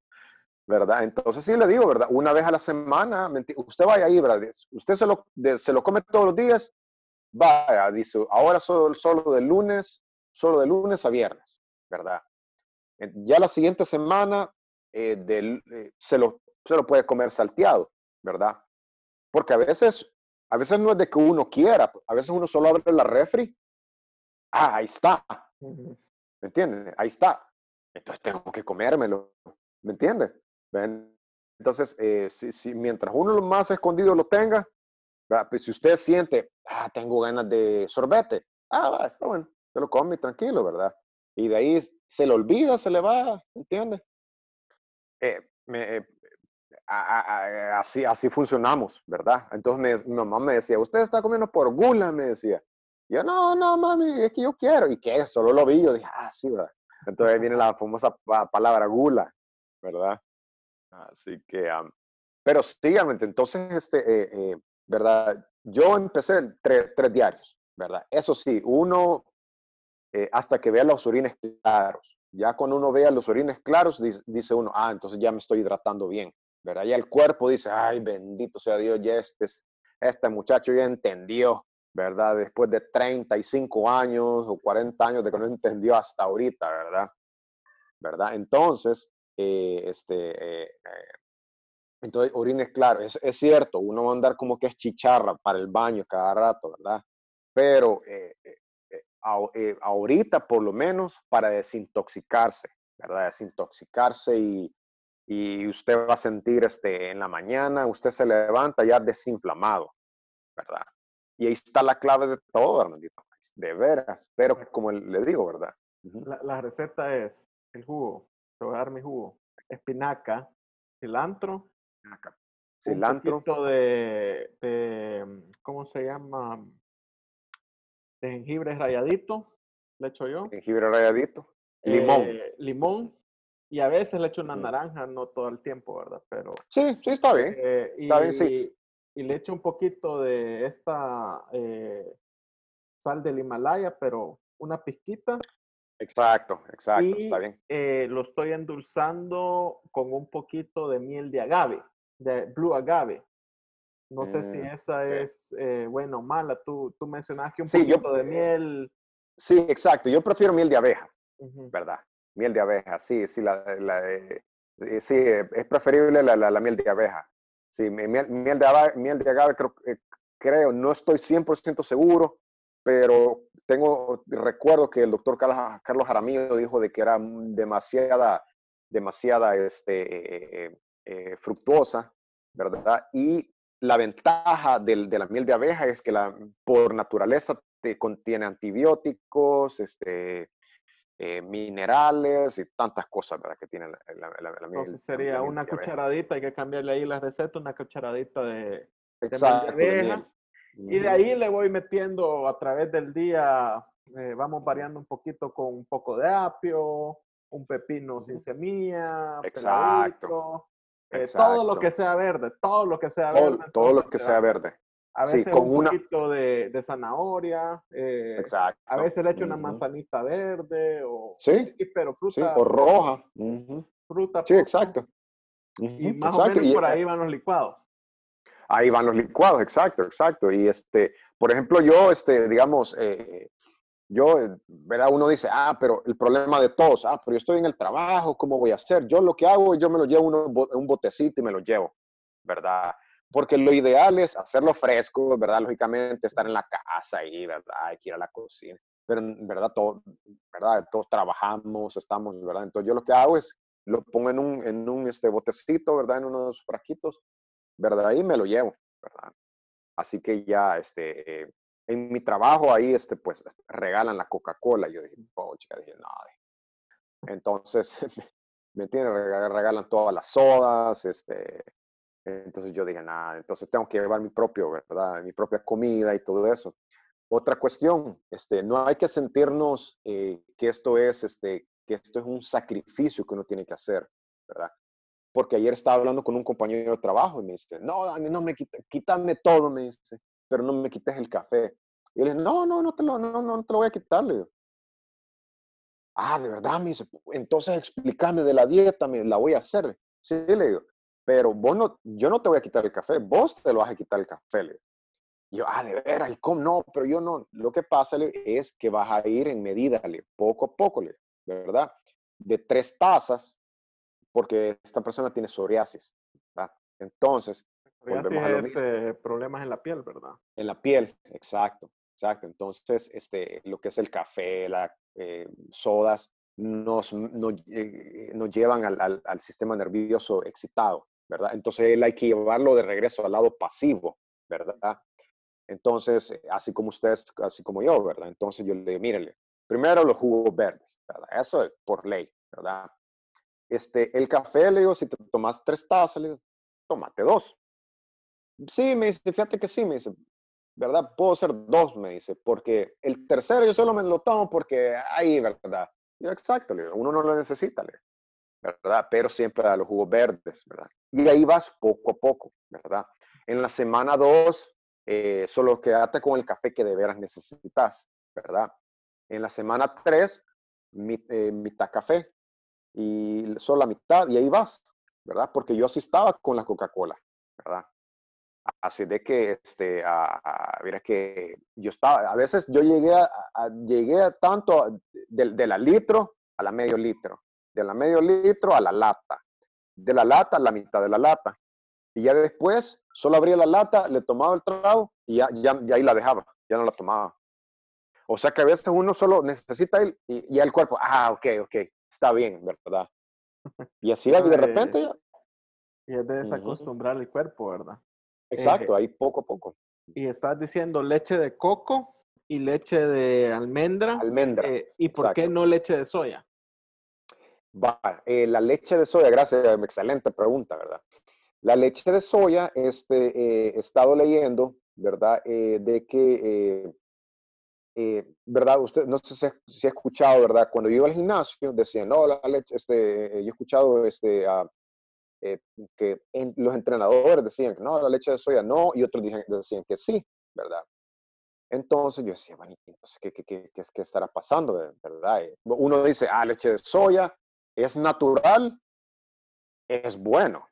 ¿Verdad? Entonces sí le digo, ¿verdad? Una vez a la semana, usted vaya ahí, ¿verdad? Usted se lo, se lo come todos los días, vaya, dice, ahora solo, solo de lunes, solo de lunes a viernes, ¿verdad? Ya la siguiente semana eh, eh, se, lo, se lo puede comer salteado, ¿verdad? Porque a veces, a veces no es de que uno quiera, a veces uno solo abre la refri, ah, ahí está, ¿me entiendes? Ahí está. Entonces tengo que comérmelo, ¿me entiendes? Entonces, eh, si, si, mientras uno lo más escondido lo tenga, pues si usted siente, ah, tengo ganas de sorbete, ah, va, está bueno, se lo come tranquilo, ¿verdad? Y de ahí se le olvida, se le va, ¿entiende? Eh, eh, así, así funcionamos, ¿verdad? Entonces mi mamá me decía, usted está comiendo por gula, me decía. Yo, no, no, mami, es que yo quiero. ¿Y qué? Solo lo vi, yo dije, ah, sí, ¿verdad? Entonces viene la famosa palabra gula, ¿verdad? Así que, pero síganme, entonces, este, eh, ¿verdad? Yo empecé tres, tres diarios, ¿verdad? Eso sí, uno, eh, hasta que vea los orines claros. Ya cuando uno vea los orines claros, dice, uno, ah, entonces ya me estoy hidratando bien, ¿verdad? Ya el cuerpo dice, ay, bendito sea Dios, ya este, este muchacho ya entendió, ¿verdad? Después de 35 años o 40 años de que no entendió hasta ahorita, ¿verdad? ¿Verdad? Entonces, eh, este, eh, entonces, orines claro, es, cierto, uno va a andar como que es chicharra para el baño cada rato, ¿verdad? Pero eh, eh, eh, ahorita, por lo menos, para desintoxicarse, ¿verdad? Desintoxicarse y, y usted va a sentir este, en la mañana, usted se levanta ya desinflamado, ¿verdad? Y ahí está la clave de todo, Hernandito, de veras. Pero como le digo, ¿verdad? la, la, receta es el jugo, te voy a dar mi jugo, espinaca, cilantro, Cilantro. Un poquito de, de, ¿cómo se llama? De jengibre rayadito, le echo yo. Jengibre rayadito. Limón. Eh, limón. Y a veces le echo una mm. naranja, no todo el tiempo, ¿verdad? Pero. Sí, sí, está bien. Eh, y, está bien, sí. Y le echo un poquito de esta eh, sal del Himalaya, pero una pizquita. Exacto, exacto, está bien. Eh, lo estoy endulzando con un poquito de miel de agave, de blue agave. No sé si mm, esa es eh, buena o mala. Tú, tú mencionaste que un poquito de eh, miel. Sí, exacto. Yo prefiero miel de abeja, ¿verdad? Miel de abeja, sí, sí, la, sí es preferible la, la, miel de abeja. Sí, miel, miel, de, agave, miel de agave creo, creo, no estoy 100% seguro, pero tengo, recuerdo que el doctor Carlos, Jaramillo dijo de que era demasiada, demasiada este, eh, eh, fructuosa, ¿verdad? Y la ventaja del, de la miel de abeja es que la, por naturaleza te contiene antibióticos, este, eh, minerales y tantas cosas ¿verdad? que tiene la, la, miel. Entonces sería una cucharadita, hay que cambiarle ahí la receta, una cucharadita de, Exacto, de abeja. Y de ahí le voy metiendo a través del día, eh, vamos variando un poquito con un poco de apio, un pepino sin semilla, Exacto. Eh, todo lo que sea verde, todo lo que sea verde. Todo, lo que sea verde. A veces con un poquito de, de, zanahoria. Eh, Exacto. A veces le echo una manzanita verde o... Sí. Pero fruta. Sí, o roja. Fruta. Sí, exacto. Y más o menos por ahí van los licuados ahí van los licuados, exacto, exacto. Y este, por ejemplo, yo, este, digamos, eh, yo, ¿verdad? Uno dice, ah, pero el problema de todos, ah, pero yo estoy en el trabajo, ¿cómo voy a hacer? Yo lo que hago, yo me lo llevo uno, un botecito y me lo llevo, ¿verdad? Porque lo ideal es hacerlo fresco, ¿verdad? Lógicamente, estar en la casa ahí, ¿verdad? Hay que ir a la cocina. Pero, ¿verdad? Todo, ¿verdad? Todos trabajamos, estamos, ¿verdad? Entonces, yo lo que hago es, lo pongo en un, en un este, botecito, ¿verdad? En unos frasquitos ¿verdad? Ahí me lo llevo, ¿verdad? Así que ya, este, en mi trabajo ahí, este, pues, regalan la Coca-Cola. Yo dije, oh, chica, dije, no. Entonces, ¿me entiendes? Regalan todas las sodas, este, entonces yo dije, nada, entonces tengo que llevar mi propio, ¿verdad? Mi propia comida y todo eso. Otra cuestión, este, no hay que sentirnos eh, que esto es, este, que esto es un sacrificio que uno tiene que hacer, ¿verdad? porque ayer estaba hablando con un compañero de trabajo y me dice, no, Dani, no me quita, quítame todo, me dice, pero no me quites el café. Y yo le dije, no, no, no te lo, no, no te lo voy a quitar, le digo. Ah, de verdad, me dice, entonces explícame de la dieta, me la voy a hacer. Sí, le digo, pero vos no, yo no te voy a quitar el café, vos te lo vas a quitar el café, le yo, ah, de veras, ¿y cómo no? Pero yo no, lo que pasa le, es que vas a ir en medida, le, poco a poco, le, ¿verdad? De tres tazas porque esta persona tiene psoriasis. ¿verdad? Entonces, psoriasis es eh, problemas en la piel, ¿verdad? En la piel, exacto, exacto. Entonces, este, lo que es el café, las eh, sodas, nos, eh, nos, llevan al, al, sistema nervioso excitado, Entonces, él hay que llevarlo de regreso al lado pasivo, ¿verdad? Entonces, así como ustedes, así como yo, ¿verdad? Entonces yo le digo, mírele, primero los jugos verdes. Eso es por ley, ¿verdad? Este, el café, le digo, si te tomas tres tazas, le digo, tómate dos. Sí, me dice, fíjate que sí, me dice, ¿verdad? Puedo ser dos, me dice, porque el tercero yo solo me lo tomo porque ahí, ¿verdad? Exacto, le digo, uno no lo necesita, le ¿verdad? Pero siempre da los jugos verdes, ¿verdad? Y ahí vas poco a poco, ¿verdad? En la semana dos, eh, solo quédate con el café que de veras necesitas, ¿verdad? En la semana tres, eh, mitad café, y solo la mitad y ahí vas, ¿verdad? Porque yo así estaba con la Coca-Cola, ¿verdad? Así de que, este, a, que yo estaba, a veces yo llegué a, llegué a tanto de, de, la litro a la medio litro, de la medio litro a la lata, de la lata a la mitad de la lata. Y ya después solo abría la lata, le tomaba el trago y ya, ya, ya ahí la dejaba, ya no la tomaba. O sea que a veces uno solo necesita el, y ya el cuerpo, ah, ok, ok, está bien, ¿verdad? Y así de repente ya. Y es de desacostumbrar el cuerpo, ¿verdad? Exacto, ahí poco a poco. Y estás diciendo leche de coco y leche de almendra. Almendra. Eh, ¿Y por qué no leche de soya? Va, eh, la leche de soya, gracias, excelente pregunta, ¿verdad? La leche de soya, este, eh, he estado leyendo, ¿verdad? de que eh, ¿verdad? Usted, no sé si, ha escuchado, ¿verdad? Cuando yo iba al gimnasio, decían, no, la leche, este, yo he escuchado este, eh, que los entrenadores decían que no, la leche de soya no, y otros decían, decían que sí, ¿verdad? Entonces yo decía, bueno, entonces, ¿qué, qué, qué, qué, estará pasando? ¿Verdad? Uno dice, ah, leche de soya es natural, es bueno.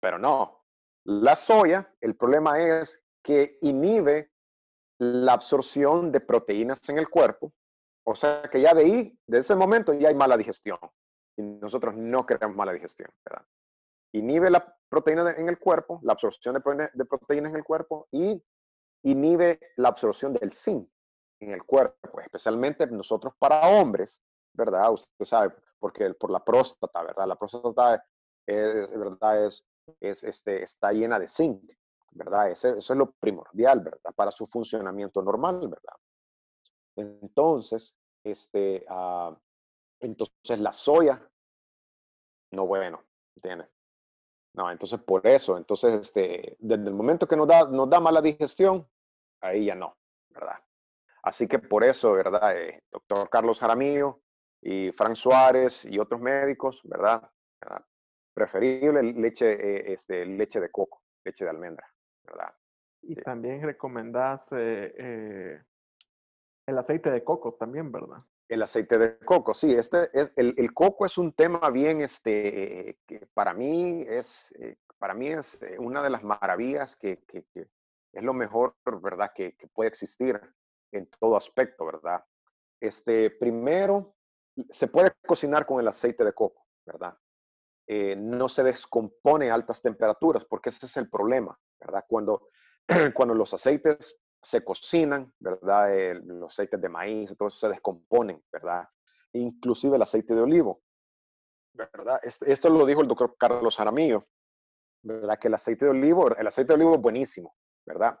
Pero no, la soya, el problema es que inhibe la absorción de proteínas en el cuerpo. O sea que ya de ahí, de ese momento, ya hay mala digestión. Y nosotros no queremos mala digestión, ¿verdad? Inhibe la proteína en el cuerpo, la absorción de, proteínas en el cuerpo y inhibe la absorción del zinc en el cuerpo, especialmente nosotros para hombres, ¿verdad? Usted sabe, porque por la próstata, ¿verdad? La próstata, es, ¿verdad? Es, es, este, está llena de zinc, ¿verdad? Eso, es lo primordial, ¿verdad? Para su funcionamiento normal, ¿verdad? Entonces, este, uh, entonces la soya, no bueno, ¿entiendes? No, entonces por eso, entonces, este, desde el momento que nos da, nos da mala digestión, ahí ya no, ¿verdad? Así que por eso, ¿verdad? Eh, doctor Carlos Jaramillo y Frank Suárez y otros médicos, ¿verdad? Preferible leche, eh, este, leche de coco, leche de almendra, ¿verdad? Y también recomendás eh, el aceite de coco también, ¿verdad? El aceite de coco, sí, este es, el, el coco es un tema bien, este, que para mí es, eh, para mí es eh, una de las maravillas que, que, es lo mejor, ¿verdad? Que, que, puede existir en todo aspecto, ¿verdad? Este, primero, se puede cocinar con el aceite de coco, ¿verdad? Eh, no se descompone a altas temperaturas, porque ese es el problema, ¿verdad? Cuando, cuando los aceites se cocinan, ¿verdad? los aceites de maíz, todo eso se descomponen, ¿verdad? Inclusive el aceite de olivo, ¿verdad? Esto lo dijo el doctor Carlos Jaramillo, ¿verdad? Que el aceite de olivo, el aceite de olivo es buenísimo, ¿verdad?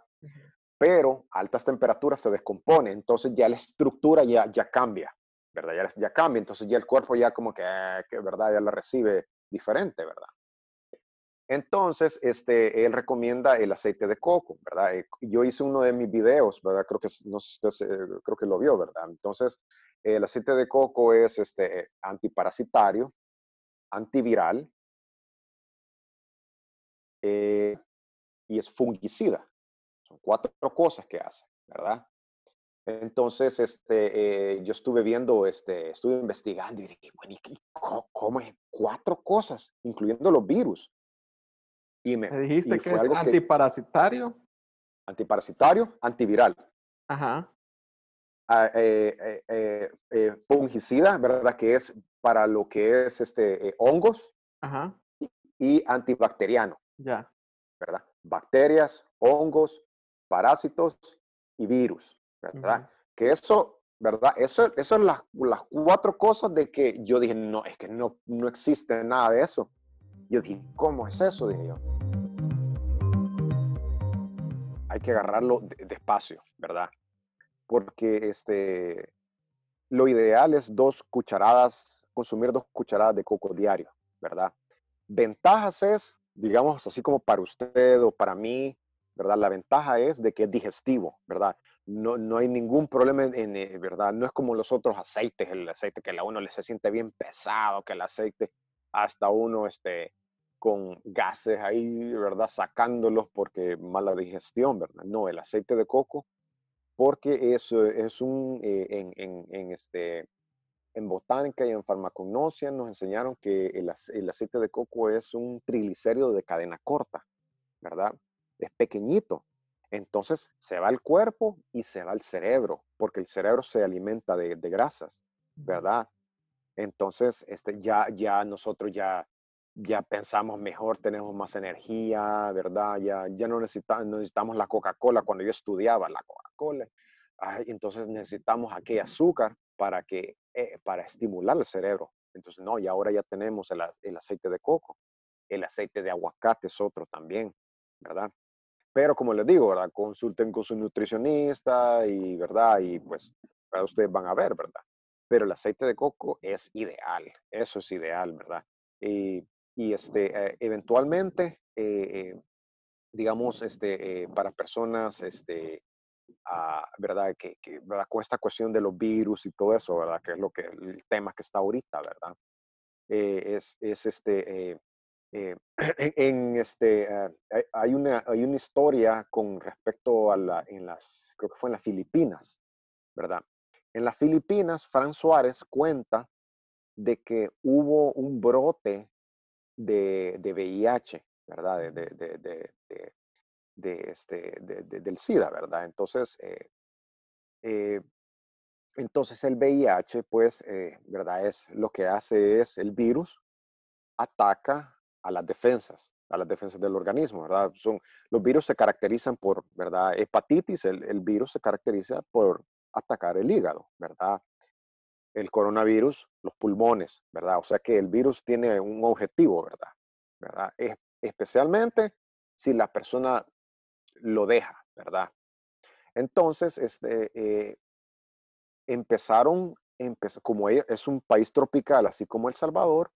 Pero a altas temperaturas se descompone, entonces ya la estructura ya, ya cambia, ¿verdad? Ya, ya cambia, entonces ya el cuerpo ya como que, que, ¿verdad? Ya la recibe diferente, ¿verdad? Entonces, este, él recomienda el aceite de coco, ¿verdad? Eh, yo hice uno de mis videos, ¿verdad? Creo que, no creo que lo vio, ¿verdad? Entonces, el aceite de coco es este, antiparasitario, antiviral eh, y es fungicida. Son cuatro cosas que hace, ¿verdad? Entonces, este, eh, yo estuve viendo, este, estuve investigando y dije, bueno, ¿y cómo es? Cuatro cosas, incluyendo los virus. Y me, dijiste que es antiparasitario. antiparasitario, antiviral. Ajá. Ah, eh, eh, fungicida, ¿verdad? Que es para lo que es este, hongos. Ajá. Y, antibacteriano. Ya. ¿Verdad? Bacterias, hongos, parásitos y virus, ¿verdad? Que eso, ¿verdad? Eso, eso es las, las cuatro cosas de que yo dije, no, es que no, no existe nada de eso. Yo dije, ¿cómo es eso? Dije yo. Hay que agarrarlo despacio, ¿verdad? Porque este, lo ideal es dos cucharadas, consumir dos cucharadas de coco diario, ¿verdad? Ventajas es, digamos, así como para usted o para mí, ¿verdad? La ventaja es de que es digestivo, ¿verdad? No, no hay ningún problema en, eh, ¿verdad? No es como los otros aceites, el aceite que a uno le se siente bien pesado, que el aceite hasta uno, este, con gases ahí, ¿verdad? Sacándolos porque mala digestión, ¿verdad? No, el aceite de coco, porque es, es un, eh, en, en, este, en botánica y en farmacognosia nos enseñaron que el, el, aceite de coco es un triglicérido de cadena corta, ¿verdad? Es pequeñito. Entonces se va al cuerpo y se va al cerebro, porque el cerebro se alimenta de, de grasas, ¿verdad? Entonces, este, ya, ya nosotros ya ya pensamos mejor, tenemos más energía, ¿verdad? Ya, ya no necesitamos, necesitamos la Coca-Cola cuando yo estudiaba la Coca-Cola. Entonces necesitamos aquel azúcar para, que, eh, para estimular el cerebro. Entonces, no, y ahora ya tenemos el, el, aceite de coco, el aceite de aguacate es otro también, ¿verdad? Pero como les digo, ¿verdad? Consulten con su nutricionista y, ¿verdad? Y pues, para ustedes van a ver, ¿verdad? Pero el aceite de coco es ideal, eso es ideal, ¿verdad? Y y este, eh, eventualmente, eh, eh, digamos, este, para personas, este, ah, ¿verdad? Que, que, ¿verdad? Con esta cuestión de los virus y todo eso, ¿verdad? Que es lo que, el tema que está ahorita, ¿verdad? es, es, este, eh, en este, ah, hay, una, hay una historia con respecto a la, en las, creo que fue en las Filipinas, ¿verdad? En las Filipinas, Fran Suárez cuenta de que hubo un brote de, de VIH, ¿verdad? De, de, de este, del SIDA, ¿verdad? Entonces, eh, eh, entonces el VIH, pues, ¿verdad? Es lo que hace es el virus ataca a las defensas, a las defensas del organismo, ¿verdad? Son, los virus se caracterizan por, ¿verdad? Hepatitis, el, virus se caracteriza por atacar el hígado, ¿verdad? El coronavirus, los pulmones, ¿verdad? O sea que el virus tiene un objetivo, ¿verdad? ¿verdad? Es, especialmente si la persona lo deja, ¿verdad? Entonces, este, eh, empezaron, como es un país tropical, así como El Salvador,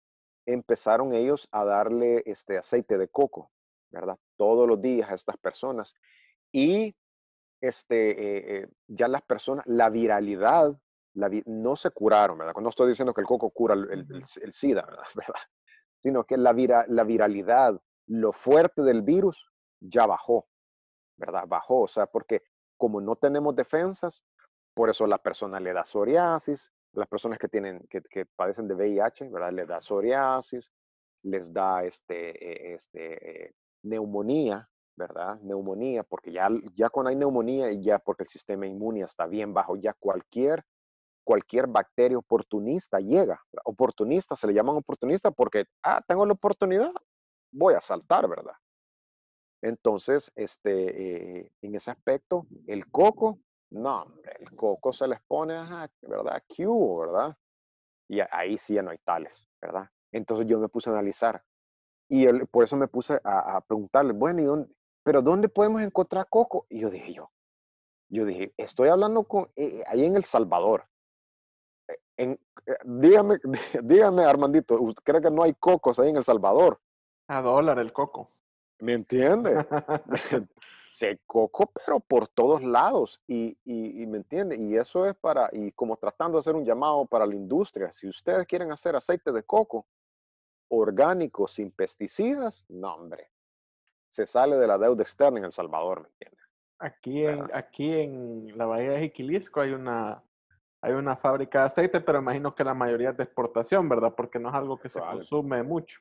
empezaron ellos a darle este aceite de coco, ¿verdad? Todos los días a estas personas. Y este, eh, eh, ya las personas, la viralidad, la no se curaron, ¿verdad? No estoy diciendo que el coco cura el, SIDA, ¿verdad? Sino que la, la viralidad, lo fuerte del virus ya bajó, ¿verdad? Bajó, o sea, porque como no tenemos defensas, por eso la persona le da psoriasis, las personas que tienen, que, que, padecen de VIH, ¿verdad? Les da psoriasis, les da este, e, este, eh, neumonía, ¿verdad? Neumonía, porque ya, ya cuando hay neumonía y ya porque el sistema inmune está bien bajo, ya cualquier, cualquier bacteria oportunista llega. Oportunista, se le llaman oportunista porque, ah, tengo la oportunidad, voy a saltar, ¿verdad? Entonces, este, eh, en ese aspecto, el coco no, hombre, el coco se les pone, ¿verdad? Q, ¿verdad? Y ahí sí ya no hay tales, ¿verdad? Entonces yo me puse a analizar. Y por eso me puse a, preguntarle, bueno, ¿y dónde, pero ¿dónde podemos encontrar coco? Y yo dije yo, yo dije, estoy hablando con, eh, ahí en El Salvador. Eh, en, eh, dígame, dígame, Armandito, ¿usted cree que no hay cocos ahí en El Salvador? A dólar el coco. ¿Me entiende? se coco, pero por todos lados. Y, me entiende, y eso es para, y como tratando de hacer un llamado para la industria, si ustedes quieren hacer aceite de coco orgánico sin pesticidas, no, hombre, se sale de la deuda externa en El Salvador, ¿me entiende? Aquí en, aquí en la bahía de Jiquilisco hay una, hay una fábrica de aceite, pero imagino que la mayoría es de exportación, ¿verdad? Porque no es algo que se consume mucho.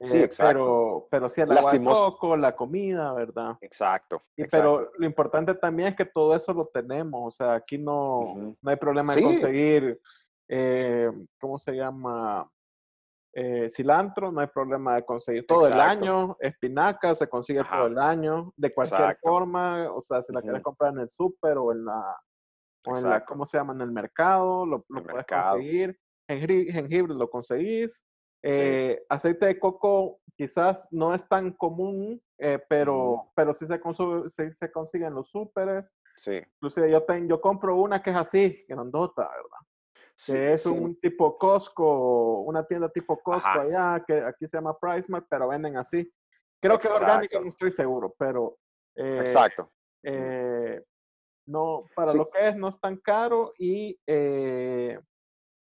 Sí, eh, exacto. Pero, pero sí, el agua la comida, ¿verdad? Exacto, y, Pero lo importante también es que todo eso lo tenemos, o sea, aquí no, no hay problema de conseguir, eh, ¿cómo se llama? Eh, cilantro, no hay problema de conseguir todo el año, espinaca se consigue todo el año, de cualquier forma, o sea, si la quieres comprar en el súper o en la, o en la, ¿cómo se llama? En el mercado, lo, lo puedes conseguir, jengibre lo conseguís, eh, aceite de coco quizás no es tan común, eh, pero, pero sí se, consigue, se consigue en los súperes. Sí. Inclusive yo, yo compro una que es así, grandota, ¿verdad? que es un tipo Costco, una tienda tipo Costco allá, que aquí se llama PriceMart, pero venden así. Creo que orgánico no estoy seguro, pero... Eh, Exacto. no, para lo que es, no es tan caro y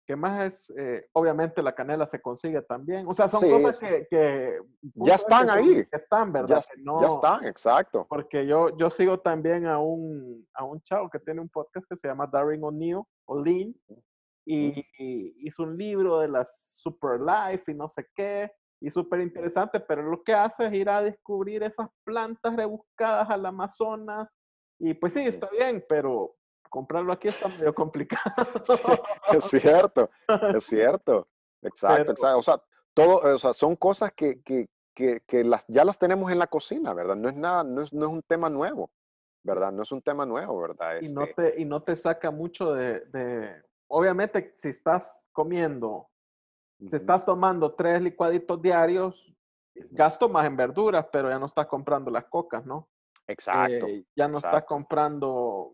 ¿Qué más es? Eh, obviamente la canela se consigue también. O sea, son cosas que, ya están ahí. Que están, ¿verdad? Ya, están, exacto. Porque yo, yo sigo también a un, a un chavo que tiene un podcast que se llama Darren O'Neill, O'Lean, y, hizo un libro de la Super Life y no sé qué, y súper interesante, pero lo que hace es ir a descubrir esas plantas rebuscadas al Amazonas, y pues sí, está bien, pero comprarlo aquí está medio complicado. es cierto, es cierto. Exacto, exacto. O sea, todo, o sea, son cosas que, que, que, las, ya las tenemos en la cocina, ¿verdad? No es nada, no es, no es un tema nuevo, ¿verdad? No es un tema nuevo, ¿verdad? Y, no, este te, y no te saca mucho de, de, obviamente, si estás comiendo, si estás tomando tres licuaditos diarios, gasto más en verduras, pero ya no estás comprando las cocas, ¿no? Exacto. Eh, ya no estás comprando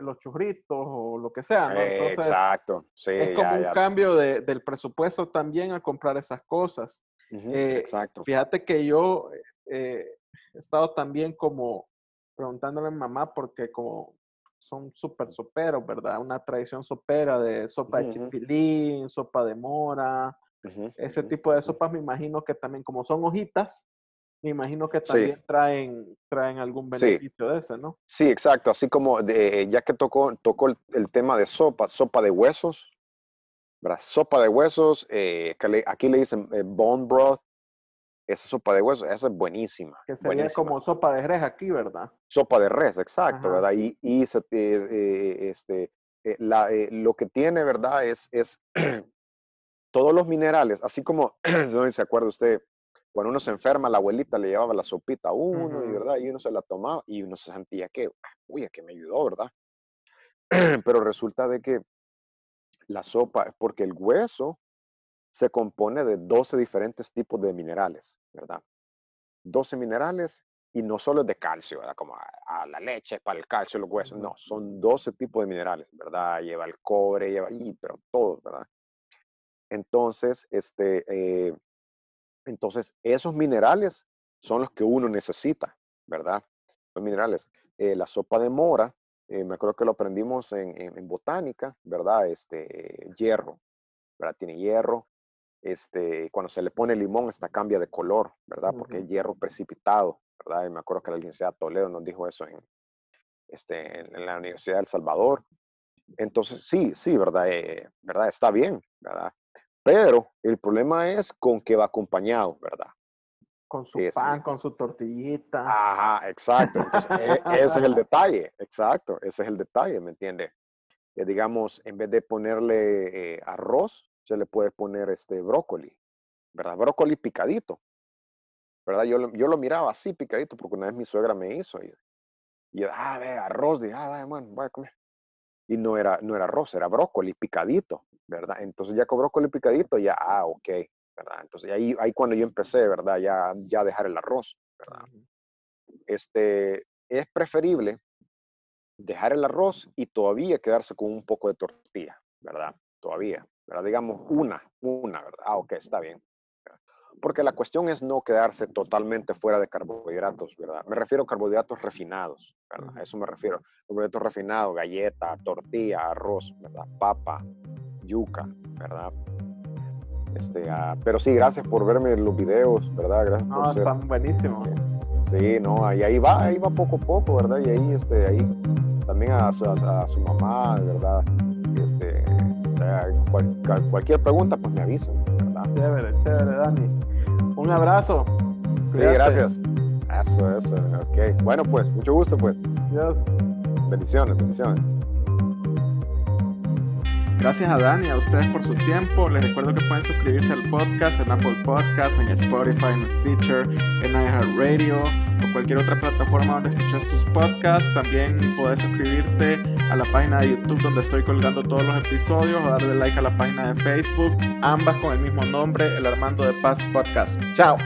los churritos o lo que sea, ¿no? Exacto, sí. Es como un cambio de, del presupuesto también a comprar esas cosas. Eh, exacto. Fíjate que yo eh, he estado también como preguntándole a mi mamá porque como son súper soperos, ¿verdad? Una tradición sopera de sopa de chipilín, sopa de mora, ese tipo de sopas me imagino que también, como son hojitas, me imagino que también traen, traen algún beneficio de ese, ¿no? Sí, exacto. Así como de, ya que tocó, tocó el, tema de sopa, sopa de huesos, ¿verdad? Sopa de huesos, eh, aquí le dicen eh, bone broth, esa sopa de huesos, esa es buenísima. Que sería como sopa de res aquí, ¿verdad? Sopa de res, exacto, ¿verdad? Y, y eh, este, la, lo que tiene, ¿verdad? Es, es todos los minerales, así como, no se acuerda usted, cuando uno se enferma, la abuelita le llevaba la sopita a uno, y, ¿verdad? y uno se la tomaba y uno se sentía que, uy, que me ayudó, ¿verdad? Pero resulta de que la sopa, porque el hueso se compone de 12 diferentes tipos de minerales, ¿verdad? 12 minerales y no solo de calcio, ¿verdad? Como a, la leche, para el calcio, los huesos, no, son 12 tipos de minerales, ¿verdad? Lleva el cobre, lleva, y, pero todos, ¿verdad? Entonces, este, eh, entonces, esos minerales son los que uno necesita, ¿verdad? Los minerales. Eh, la sopa de mora, eh, me acuerdo que lo aprendimos en, botánica, ¿verdad? Este, hierro, ¿verdad? Tiene hierro. Este, cuando se le pone limón, esta cambia de color, ¿verdad? Porque es hierro precipitado, ¿verdad? Y me acuerdo que la de Toledo nos dijo eso en, este, en, la Universidad de El Salvador. Entonces, sí, sí, ¿verdad? Eh, ¿verdad? Está bien, ¿verdad? Pero el problema es con qué va acompañado, ¿verdad? Con su pan, con su tortillita. Ajá, exacto. E, ese es el detalle, exacto, ese es el detalle, ¿me entiende? Que digamos, en vez de ponerle eh, arroz, se le puede poner este brócoli, ¿verdad? Brócoli picadito, ¿verdad? Yo, yo lo miraba así picadito porque una vez mi suegra me hizo y, y ah, ve, arroz, dije, ah, bueno, voy a comer y no era, no era arroz, era brócoli picadito, ¿verdad? Entonces ya con brócoli picadito, ya, ah, ok, ¿verdad? Entonces ahí, ahí cuando yo empecé, ¿verdad? Ya, ya dejar el arroz, ¿verdad? Este, es preferible dejar el arroz y todavía quedarse con un poco de tortilla, ¿verdad? Todavía, ¿verdad? Digamos una, una, ¿verdad? Ah, ok, está bien. Porque la cuestión es no quedarse totalmente fuera de carbohidratos, ¿verdad? Me refiero a carbohidratos refinados, ¿verdad? A eso me refiero. Carbohidratos refinados, galleta, tortilla, arroz, ¿verdad? Papa, yuca, ¿verdad? Este, ah, pero sí, gracias por verme los videos, ¿verdad? Gracias no, por están buenísimos. Sí, no, y ahí va, ahí va poco a poco, ¿verdad? Y ahí, este, ahí también a su, a, su mamá, ¿verdad? Este, cualquier pregunta, pues me avisan, ¿verdad? Chévere, chévere, Dani. Un abrazo. Sí, gracias. Eso, eso. Ok. Bueno, pues, mucho gusto, pues. Dios. Bendiciones, bendiciones. Gracias a Dani y a ustedes por su tiempo. Les recuerdo que pueden suscribirse al podcast en Apple Podcasts, en Spotify, en Stitcher, en iHeartRadio o cualquier otra plataforma donde escuchas tus podcasts. También puedes suscribirte a la página de YouTube donde estoy colgando todos los episodios o darle like a la página de Facebook, ambas con el mismo nombre, el Armando de Paz Podcast. Chao.